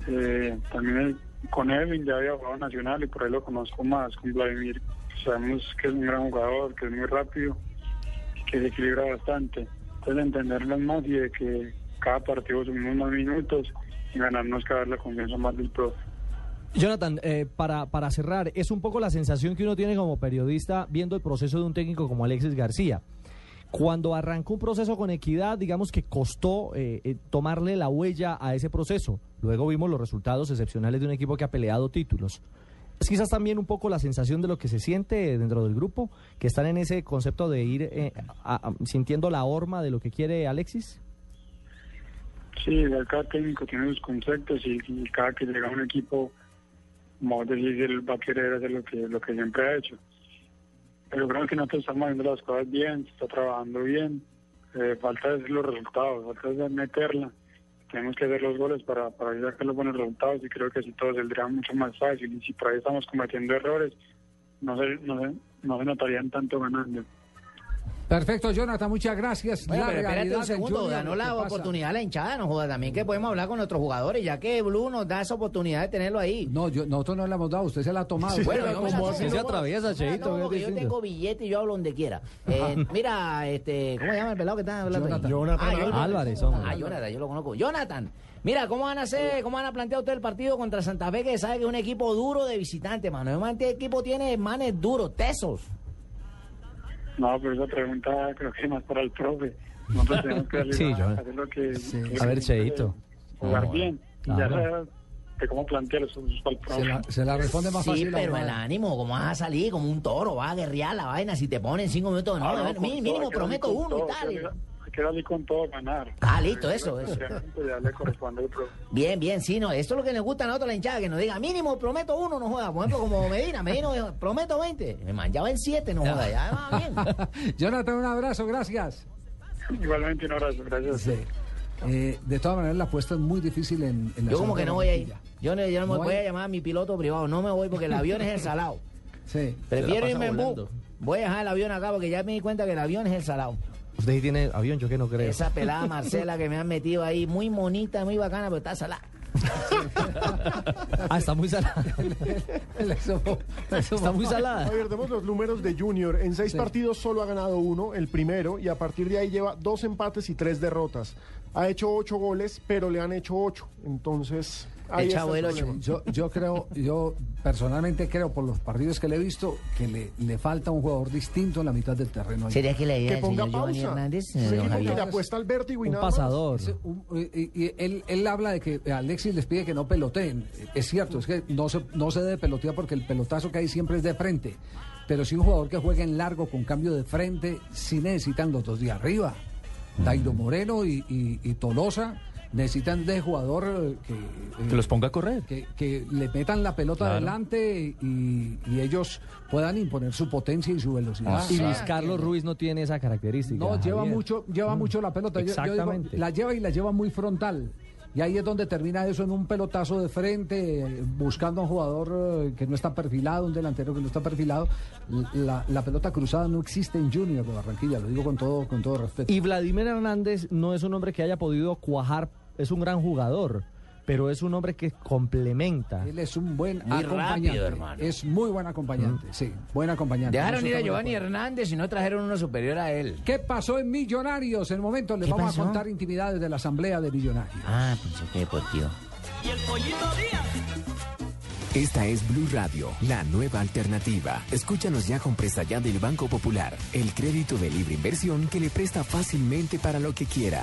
Eh, también con Edwin ya había jugado nacional y por ahí lo conozco más. Con Vladimir sabemos que es un gran jugador, que es muy rápido, que se equilibra bastante. Entonces de entenderlo más y de que cada partido sumimos más minutos y ganarnos cada vez la confianza más del profe. Jonathan, eh, para, para cerrar, es un poco la sensación que uno tiene como periodista viendo el proceso de un técnico como Alexis García. Cuando arrancó un proceso con equidad, digamos que costó eh, eh, tomarle la huella a ese proceso. Luego vimos los resultados excepcionales de un equipo que ha peleado títulos. Es quizás también un poco la sensación de lo que se siente dentro del grupo, que están en ese concepto de ir eh, a- a- sintiendo la horma de lo que quiere Alexis. Sí, cada técnico tiene sus conceptos y, cada que llega a un equipo, como vos decís, él va a querer hacer lo que, lo que siempre ha hecho. Pero creo que nosotros estamos haciendo las cosas bien, se está trabajando bien. Eh, falta es los resultados, falta es meterla. Tenemos que hacer los goles para, para sacar los buenos resultados y creo que así todo saldría mucho más fácil. Y si por ahí estamos cometiendo errores, no se, no se, no se notarían tanto ganando. Perfecto, Jonathan, muchas gracias. Bueno, La pero espérate un segundo, Junior, ganó la oportunidad la hinchada, no joda también que podemos hablar con nuestros jugadores, ya que Blue nos da esa oportunidad de tenerlo ahí. No, yo, nosotros no le hemos dado, usted se la ha tomado. bueno, la tomo, se atraviesa, no, Cheito, yo distinto. tengo billete y yo hablo donde quiera. Eh, mira, este, ¿cómo se llama el pelado que está hablando? ahí? Jonathan. Jonathan Ah, Jonathan. Álvarez, hombre. Ah, Jonathan, yo lo conozco. Jonathan, mira, ¿cómo van a hacer, cómo van a plantear usted el partido contra Santa Fe, que sabe que es un equipo duro de visitante, mano? Este equipo tiene manes duros, tesos. No, pero esa pregunta creo que es más para el profe. Nosotros tenemos que Sí, a, yo- hacer lo que... lo A ver, Cheito. Jugar No, bien. Y ya claro. de cómo plantear eso eso es para el profe. Se la, se la responde más Sí, fácil. a pero el ánimo, ¿cómo vas a salir? Como un toro, vas a guerrear la vaina. Si te ponen cinco minutos, no, Ah, todo, mínimo prometo uno y tal. Con todo ganar. Ah, listo, eso, eso. Obviamente Ya le corresponde al profe. Bien, bien, sí, no, esto es lo que nos gusta a nosotros la hinchada, que nos diga mínimo prometo uno, no joda. Por ejemplo, como Medina, Medina dijo, prometo 20. Me manchaba en 7, no joda, ya va bien. Jonathan, un abrazo, gracias. Igualmente un abrazo, gracias. Sí. Eh, de todas maneras, la apuesta es muy difícil en, en la Yo como que no voy a ir. Yo no, yo no me voy hay- a llamar a mi piloto privado, no me voy porque el avión es el salado. Sí. Prefiero irme en bus. Voy a dejar el avión acá porque ya me di cuenta que el avión es el salado. Usted sí tiene avión, yo que no creo. Esa pelada Marcela que me han metido ahí, muy bonita, muy bacana, pero está salada. Ah, está muy salada. Está muy salada. A ver, demos los números de Junior. En seis Sí. partidos solo ha ganado uno, el primero, y a partir de ahí lleva dos empates y tres derrotas. Ha hecho ocho goles, pero le han hecho ocho. Entonces, El chavo del ocho. problema. Yo, yo creo, yo personalmente creo por los partidos que le he visto que le, le falta un jugador distinto en la mitad del terreno. ¿Sería que la idea Que ponga señor pausa. Hernández, Sí, porque le apuesta al vértigo y Un nada pasador. Y- y él, él habla de que Alexis les pide que no peloteen. Es cierto, es que no se, no se debe pelotear porque el pelotazo que hay siempre es de frente. Pero si un jugador que juegue en largo con cambio de frente, sí necesitan los dos de arriba. Dairo Moreno y, y- y Tolosa necesitan de jugador eh, que, eh, Que los ponga a correr. que, que le metan la pelota Claro. adelante y, y ellos puedan imponer su potencia y su velocidad. Y Luis Carlos Ruiz no tiene esa característica. No, lleva Javier. mucho, lleva Mm, mucho la pelota. Yo- yo digo, Exactamente. la lleva y la lleva muy frontal. Y ahí es donde termina eso en un pelotazo de frente, buscando a un jugador eh, que no está perfilado, un delantero que no está perfilado. La, la pelota cruzada no existe en Junior de Barranquilla, lo digo con todo, con todo respeto. Y Vladimir Hernández no es un hombre que haya podido cuajar, es un gran jugador, pero es un hombre que complementa. Él es un buen Muy acompañante. rápido, hermano. Es muy buen acompañante, sí, buen acompañante. Dejaron ir a Giovanni. Hernández y no trajeron uno superior a él. ¿Qué pasó en Millonarios? En el momento les ¿Qué vamos pasó? a contar intimidades de la asamblea de Millonarios. Ah, pensé que deportivo. Esta es Blue Radio, la nueva alternativa. Escúchanos ya con presta ya del Banco Popular, el crédito de libre inversión que le presta fácilmente para lo que quiera.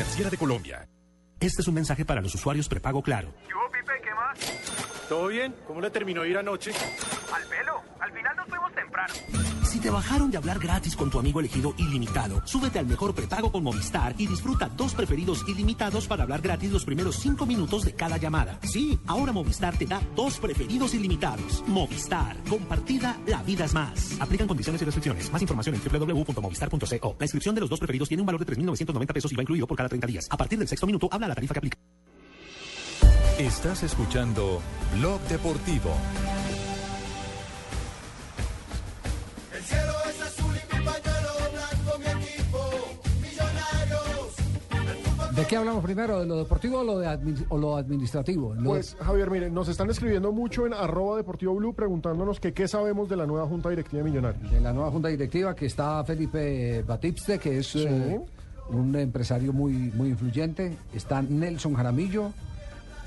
superfinanciera de Colombia. Este es un mensaje para los usuarios prepago claro. Pipe, ¿qué más? ¿Todo bien? ¿Cómo le terminó ir anoche? Al pelo. Al final nos fuimos temprano. Si te bajaron de hablar gratis con tu amigo elegido ilimitado, súbete al mejor prepago con Movistar y disfruta dos preferidos ilimitados para hablar gratis los primeros cinco minutos de cada llamada. Sí, ahora Movistar te da dos preferidos ilimitados. Movistar, compartida, la vida es más. Aplican condiciones y restricciones. Más información en www.movistar.co. La inscripción de los dos preferidos tiene un valor de 3.990 pesos y va incluido por cada 30 días. A partir del sexto minuto, habla la tarifa que aplica. Estás escuchando Blog Deportivo. ¿De qué hablamos primero? ¿De lo deportivo o lo, administrativo? Pues. Javier, mire, nos están escribiendo mucho en arroba deportivo preguntándonos que qué sabemos de la nueva Junta Directiva de Millonarios. De la nueva Junta Directiva que está Felipe Batipste, que es eh, un empresario muy, muy influyente. Está Nelson Jaramillo,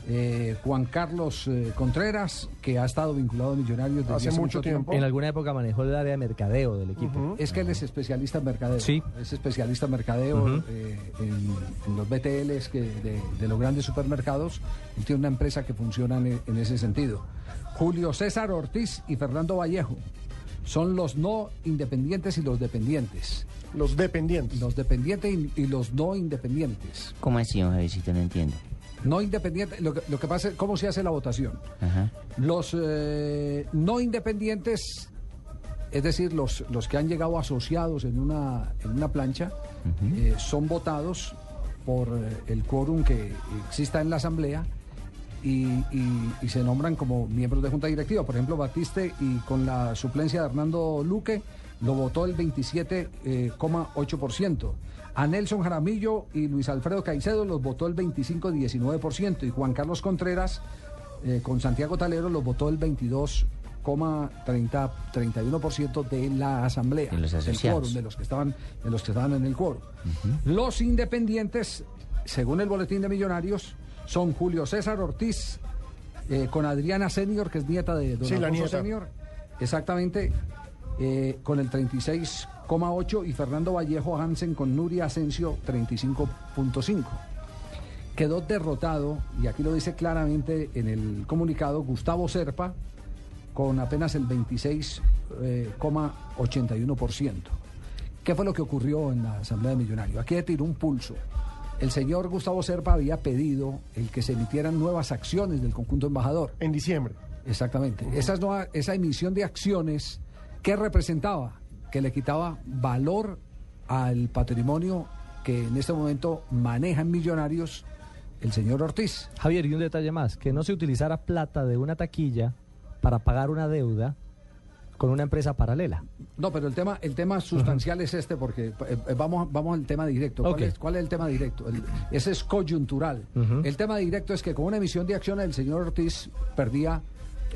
eh, Juan Carlos eh, Contreras, que ha estado vinculado a Millonarios desde hace, mucho tiempo. En alguna época manejó el área de mercadeo del equipo. Es que él es especialista en mercadeo. Sí. Es especialista en mercadeo eh, en, en los BTLs que de, de los grandes supermercados. Él tiene una empresa que funciona en, en ese sentido. Julio César Ortiz y Fernando Vallejo son los no independientes y los dependientes. Los dependientes. Los dependientes y, y los no independientes. ¿Cómo así, don Javiercito? No entiendo. No independientes, lo que, lo que pasa es cómo se hace la votación. Ajá. Los eh, no independientes, es decir, los, los que han llegado asociados en una, en una plancha, eh, son votados por eh, el quórum que exista en la Asamblea y, y- y se nombran como miembros de Junta Directiva. Por ejemplo, Batiste y con la suplencia de Hernando Luque lo votó el 27,8%. A Nelson Jaramillo y Luis Alfredo Caicedo los votó el 25,19% y Juan Carlos Contreras eh, con Santiago Talero los votó el 22,31% de la asamblea, De los del quórum, de los que estaban, de los que estaban en el quórum. Los independientes, según el boletín de Millonarios, son Julio César Ortiz eh, con Adriana Senior, que es nieta de Don Sí, la Alfonso nieta. Senior, exactamente, eh, con el 36,8 y Fernando Vallejo Hansen con Nuria Asensio 35,5 quedó derrotado, y aquí lo dice claramente en el comunicado, Gustavo Serpa, con apenas el 26,81%. ¿Qué fue lo que ocurrió en la Asamblea de Millonarios? Aquí tiró un pulso. El señor Gustavo Serpa había pedido el que se emitieran nuevas acciones del conjunto embajador. En diciembre. Exactamente. Esas nueva- esa emisión de acciones, ¿qué representaba? Que le quitaba valor al patrimonio que en este momento maneja en Millonarios el señor Ortiz. Javier, y un detalle más, que no se utilizara plata de una taquilla para pagar una deuda con una empresa paralela. No, pero el tema, el tema sustancial es este, porque eh, eh, vamos, vamos al tema directo. ¿Cuál, es, cuál es el tema directo? El- ese es coyuntural. El tema directo es que con una emisión de acciones el señor Ortiz perdía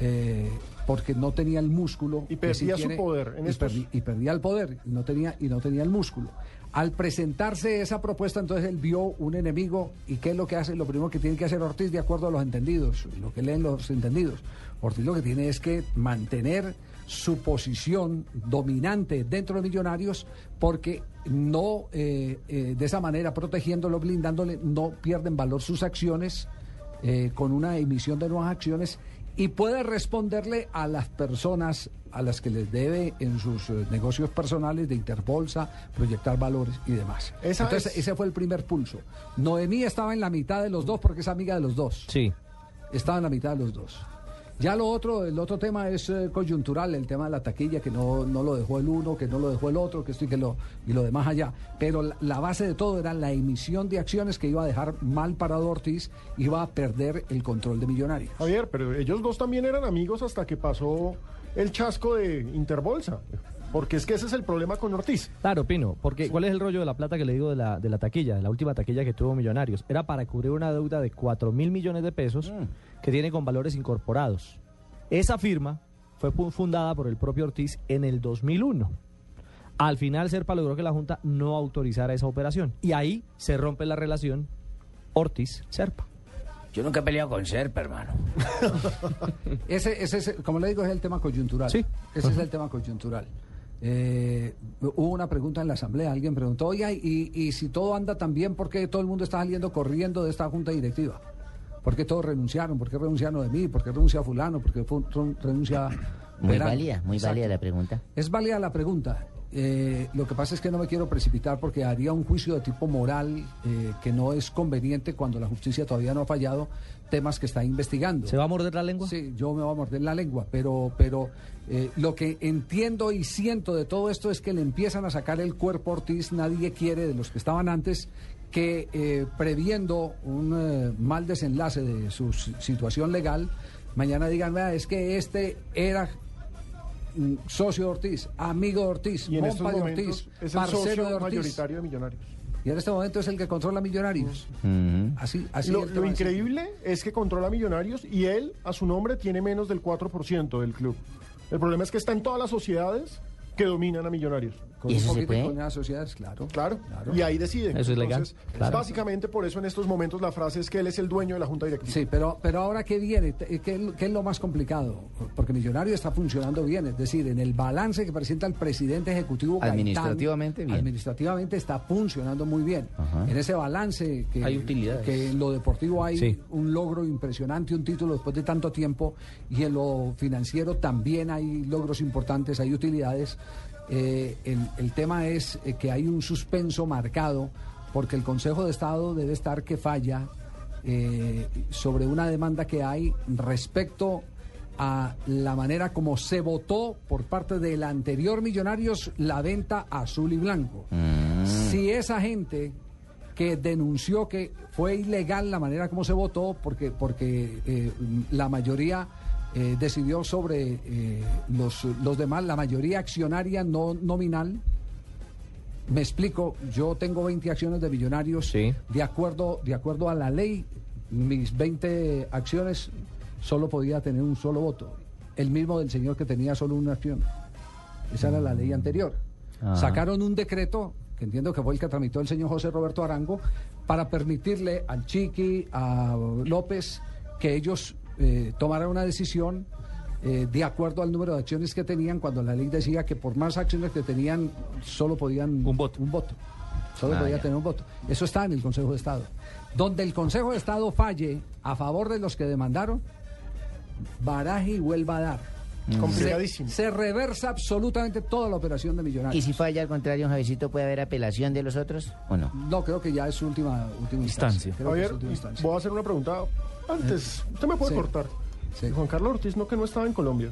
eh, porque no tenía el músculo. Y sí perdía su tiene, poder en y, estos- y perdía el poder, y no tenía, y no tenía el músculo. Al presentarse esa propuesta, entonces él vio un enemigo y ¿qué es lo que hace? Lo primero que tiene que hacer Ortiz de acuerdo a los entendidos, lo que leen los entendidos. Ortiz lo que tiene es que mantener su posición dominante dentro de Millonarios porque no, eh, eh, de esa manera, protegiéndolo, blindándole, no pierden valor sus acciones eh, con una emisión de nuevas acciones y puede responderle a las personas a las que les debe en sus eh, negocios personales de Interbolsa, proyectar valores y demás. Esa Entonces, es- ese fue el primer pulso. Noemí estaba en la mitad de los dos porque es amiga de los dos. Sí. Estaba en la mitad de los dos. Ya lo otro, el otro tema es eh, coyuntural, el tema de la taquilla, que no, no lo dejó el uno, que no lo dejó el otro, que esto y que lo, y lo demás allá. Pero la, base de todo era la emisión de acciones que iba a dejar mal parado Ortiz, iba a perder el control de Millonarios. Javier, pero ellos dos también eran amigos hasta que pasó el chasco de Interbolsa. Porque es que ese es el problema con Ortiz. Claro, Pino, porque ¿cuál es el rollo de la plata que le digo de la, de la taquilla, de la última taquilla que tuvo Millonarios? Era para cubrir una deuda de 4 mil millones de pesos que tiene con valores incorporados. Esa firma fue fundada por el propio Ortiz en el 2001. Al final, Serpa logró que la Junta no autorizara esa operación. Y ahí se rompe la relación Ortiz-Serpa. Yo nunca he peleado con Serpa, hermano. Ese, ese, es, como le digo, es el tema coyuntural. Sí. Ese es el tema coyuntural. Eh, hubo una pregunta en la asamblea, alguien preguntó, oye, y, y si todo anda tan bien, ¿por qué todo el mundo está saliendo corriendo de esta junta directiva? ¿Por qué todos renunciaron? ¿Por qué renunciaron de mí? ¿Por qué renuncia fulano? ¿Por qué renuncia... Muy válida, muy válida la pregunta. Es válida la pregunta. Eh, lo que pasa es que no me quiero precipitar porque haría un juicio de tipo moral eh, que no es conveniente cuando la justicia todavía no ha fallado temas que está investigando. ¿Se va a morder la lengua? Sí, yo me voy a morder la lengua, pero, pero eh, lo que entiendo y siento de todo esto es que le empiezan a sacar el cuerpo Ortiz, nadie quiere de los que estaban antes que eh, previendo un mal desenlace de su si- situación legal, mañana digan, "Vea, es que este era socio de Ortiz, amigo de Ortiz, Y en estos compa de momentos Ortiz, es el socio de Ortiz. mayoritario de Millonarios. Y en este momento es el que controla Millonarios. Así, así lo, lo increíble es que controla Millonarios y él, a su nombre, tiene menos del 4% del club. El problema es que está en todas las sociedades que dominan a Millonarios. Con un poquito y con las sociedades, claro. Claro, y ahí deciden. Eso es legal, Entonces, claro. Básicamente por eso en estos momentos la frase es que él es el dueño de la Junta Directiva. Sí, pero, pero ahora ¿qué viene? ¿Qué, es lo más complicado? Porque Millonario está funcionando bien, es decir, en el balance que presenta el presidente ejecutivo Gaitán, Administrativamente bien. Administrativamente está funcionando muy bien. Ajá. En ese balance que, Hay utilidades. que en lo deportivo hay Sí. un logro impresionante, un título después de tanto tiempo, y en lo financiero también hay logros importantes, hay utilidades. Eh, el, el tema es eh, que hay un suspenso marcado porque el Consejo de Estado debe estar que falla eh, sobre una demanda que hay respecto a la manera como se votó por parte del anterior Millonarios la venta azul y blanco. Si esa gente que denunció que fue ilegal la manera como se votó, porque, porque la mayoría eh, decidió sobre eh, los, los demás, la mayoría accionaria no nominal. Me explico, yo tengo 20 acciones de millonarios. De, acuerdo, de acuerdo a la ley, mis 20 acciones solo podía tener un solo voto. El mismo del señor que tenía solo una acción. Esa era la ley anterior. Ah. Sacaron un decreto, que entiendo que fue el que tramitó el señor José Roberto Arango, para permitirle al Chiqui, a López, que ellos eh, tomaran una decisión eh, de acuerdo al número de acciones que tenían, cuando la ley decía que por más acciones que tenían, solo podían... Un voto. Un voto. Solo Ah, podía ya. tener un voto. Eso está en el Consejo de Estado. Donde el Consejo de Estado falle a favor de los que demandaron, baraje y vuelva a dar. Complicadísimo. Se, se reversa absolutamente toda la operación de Millonarios. ¿Y si falla al contrario, Javicito, puede haber apelación de los otros o no? No, creo que ya es su última, última instancia. Es Javier, última instancia. voy a hacer una pregunta antes. Usted me puede Sí. cortar. Juan Carlos Ortiz, no que no estaba en Colombia.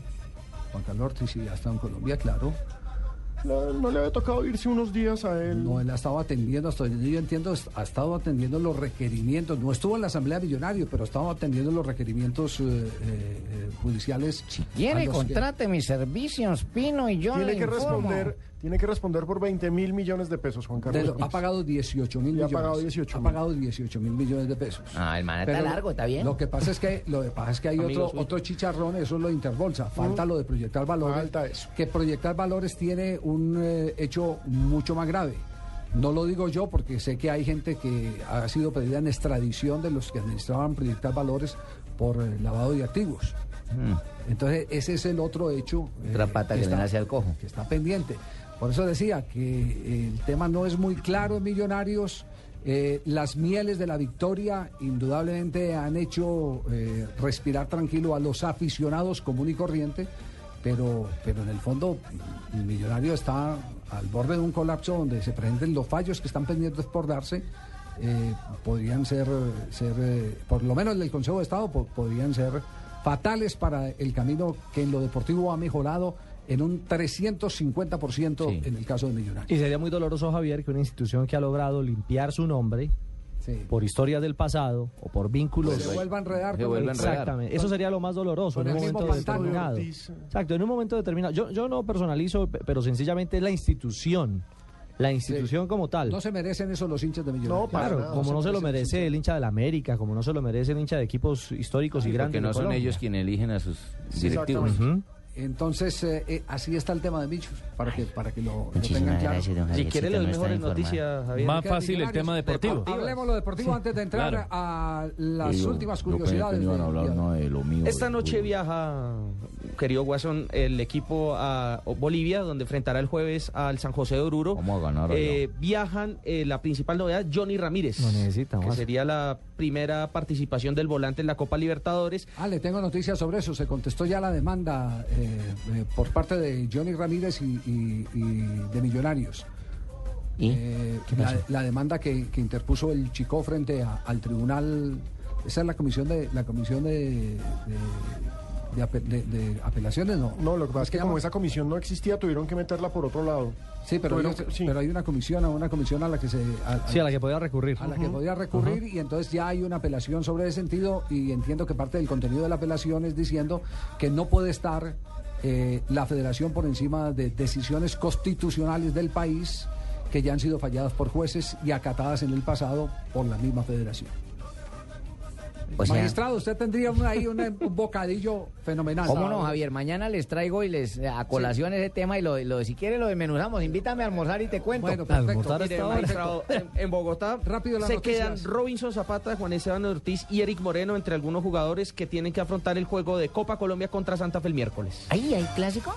Juan Carlos Ortiz sí, ya está en Colombia, claro. No, no le había tocado irse unos días a él. No, él ha estado atendiendo, hasta donde yo entiendo, ha estado atendiendo los requerimientos. No estuvo en la Asamblea Millonario, pero ha estado atendiendo los requerimientos eh, eh, eh, judiciales. Si Quiere, contrate mis servicios, Pino, y yo tiene le que informo. responder, tiene que responder por 20 mil millones de pesos, Juan Carlos. Lo- ha pagado 18 mil Y ha millones. pagado 18 Ha pagado 18 mil millones de pesos. Ah, el man está Pero largo, está bien. Lo que pasa es que, lo que pasa es que hay otro, otro chicharrón, eso es lo de Interbolsa. Falta Mm. lo de proyectar valores. Falta eso. Que proyectar valores tiene un eh, hecho mucho más grave. No lo digo yo porque sé que hay gente que ha sido pedida en extradición de los que administraban proyectar valores por eh, lavado de activos. Entonces, ese es el otro hecho. eh, Otra pata que está- nace al cojo. que está pendiente. Por eso decía que el tema no es muy claro en Millonarios. Eh, las mieles de la victoria indudablemente han hecho eh, respirar tranquilo a los aficionados común y corriente, pero, pero en el fondo el Millonario está al borde de un colapso donde se presenten los fallos que están pendientes por darse. eh, podrían ser, ser eh, por lo menos el del Consejo de Estado, po- podrían ser fatales para el camino que en lo deportivo ha mejorado en un 350% en el caso de Millonarios. Y sería muy doloroso, Javier, que una institución que ha logrado limpiar su nombre por historias del pasado o por vínculos. Pues se vuelva a enredar Exactamente. Eso sería lo más doloroso en un momento determinado. Exacto, en un momento determinado. Yo, yo no personalizo, pe- pero sencillamente es la institución. La institución como tal. No se merecen eso los hinchas de Millonarios. Claro, como no se lo merece el hincha de la América, como no se lo merece el hincha de equipos históricos y Porque grandes. no de son ellos quienes eligen a sus directivos. Entonces, eh, eh, así está el tema de Michos, para que, para que lo, lo tengan claro. gracias, don Si quiere, no está mejores noticias, Javier. Más fácil el tema deportivo. Hablemos lo deportivo antes de entrar Claro. a las yo- últimas yo pensé que curiosidades. no iban a hablar de lo mío. Esta noche viaja, querido Guasón, el equipo a Bolivia, donde enfrentará el jueves al San José de Oruro. A ganar. Eh, viajan eh, la principal novedad, Johnny Ramírez. No necesita que sería la primera participación del volante en la Copa Libertadores. Ah, le tengo noticias sobre eso. Se contestó ya la demanda eh, eh, por parte de Johnny Ramírez y, y- y de Millonarios. Eh, la, la demanda que, que interpuso el Chico frente a- al tribunal, esa es la comisión de la comisión de, de- de ape- de- de apelaciones, ¿no? No, lo que pasa es que llama? como esa comisión no existía, tuvieron que meterla por otro lado. Sí, pero, Tuvieron sí. pero hay una comisión, a una comisión a la que se a, Sí, a la que podía recurrir. a la que podía recurrir y entonces ya hay una apelación sobre ese sentido y entiendo que parte del contenido de la apelación es diciendo que no puede estar eh, la federación por encima de decisiones constitucionales del país que ya han sido falladas por jueces y acatadas en el pasado por la misma federación. O sea- Magistrado, usted tendría ahí un, un bocadillo fenomenal. ¿Cómo no, Javier? Mañana les traigo y les a colación ese tema y lo, lo- si quiere lo desmenuzamos. Invítame a almorzar y te cuento. Bueno, perfecto. Mire, en, en Bogotá Rápido las se noticias. quedan Robinson Zapata, Juan Esteban Ortiz y Eric Moreno entre algunos jugadores que tienen que afrontar el juego de Copa Colombia contra Santa Fe el miércoles. ¿Ahí hay clásico?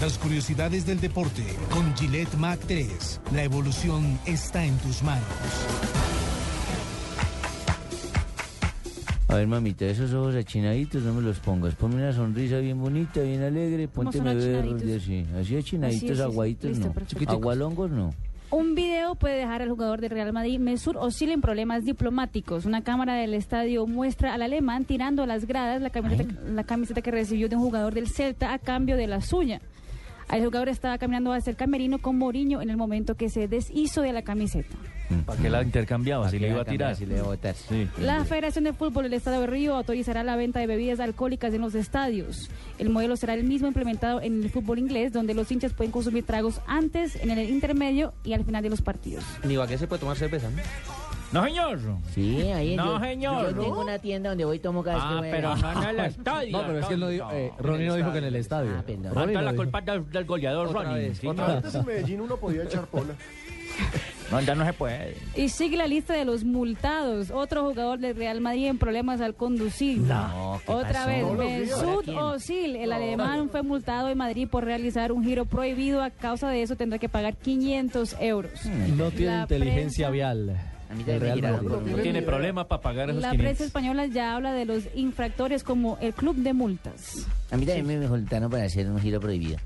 Las curiosidades del deporte con Gillette Mac 3. La evolución está en tus manos. A ver, mamita, esos ojos achinaditos no me los pongas. Ponme una sonrisa bien bonita, bien alegre. ¿Cómo Pónteme son verde, así. Así achinaditos, Así, aguaditos listo, no. perfecto. Agualongos no. Un video puede dejar al jugador del Real Madrid, Mesut Özil, en problemas diplomáticos. Una cámara del estadio muestra al alemán tirando a las gradas la camiseta, la camiseta que recibió de un jugador del Celta a cambio de la suya. El jugador estaba caminando hacia el camerino con Mourinho en el momento que se deshizo de la camiseta. ¿Para qué la intercambiaba? Si le iba a tirar. Si le iba a botar. Sí. La Federación de Fútbol del Estado de Río autorizará la venta de bebidas alcohólicas en los estadios. El modelo será el mismo implementado en el fútbol inglés, donde los hinchas pueden consumir tragos antes, en el intermedio y al final de los partidos. Ni Ibagué se puede tomar cerveza, ¿no? No, señor. Sí, ahí No, yo, señor. yo tengo una tienda donde voy y tomo cada vez que Ah, voy a- pero no en el estadio. No, pero es que él no dijo, eh, Ronnie no dijo que en el estadio. Ah, perdón. Ronnie lo la dijo. culpa del, del goleador Otra Ronnie. vez, sí, otra no. Antes en Medellín uno podía echar pola. No, ya no se puede. Y sigue la lista de los multados. Otro jugador del Real Madrid en problemas al conducir. No, ¿qué Otra pasó? vez, Todos los días. Mesut ¿Ahora quién? Özil, el alemán, fue multado en Madrid por realizar un giro prohibido. A causa de eso tendrá que pagar 500 euros. No tiene La inteligencia vial. A mí también me Madrid. No tiene problema para pagar esos La 500. prensa española ya habla de los infractores como el club de multas. A mí también me multaron para hacer un giro prohibido.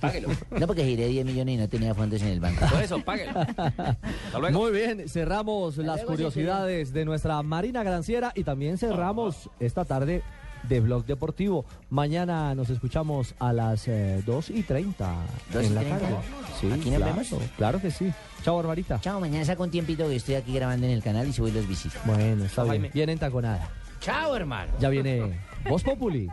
Páguelo. No, porque giré 10 millones y no tenía fondos en el banco. Por eso, páguelo. Hasta luego. Muy bien, cerramos las luego, curiosidades de nuestra Marina Granciera y también cerramos esta tarde de Blog Deportivo. Mañana nos escuchamos a las eh, 2 y 30 ¿Dos y en la 30? tarde. Sí, ¿Aquí nos claro, vemos? Claro que sí. Chao, Barbarita. Chao, mañana saco un tiempito que estoy aquí grabando en el canal y subo los visito. Bueno, está bien. Viene entaconada. Chao, hermano. Ya viene Voz Populi.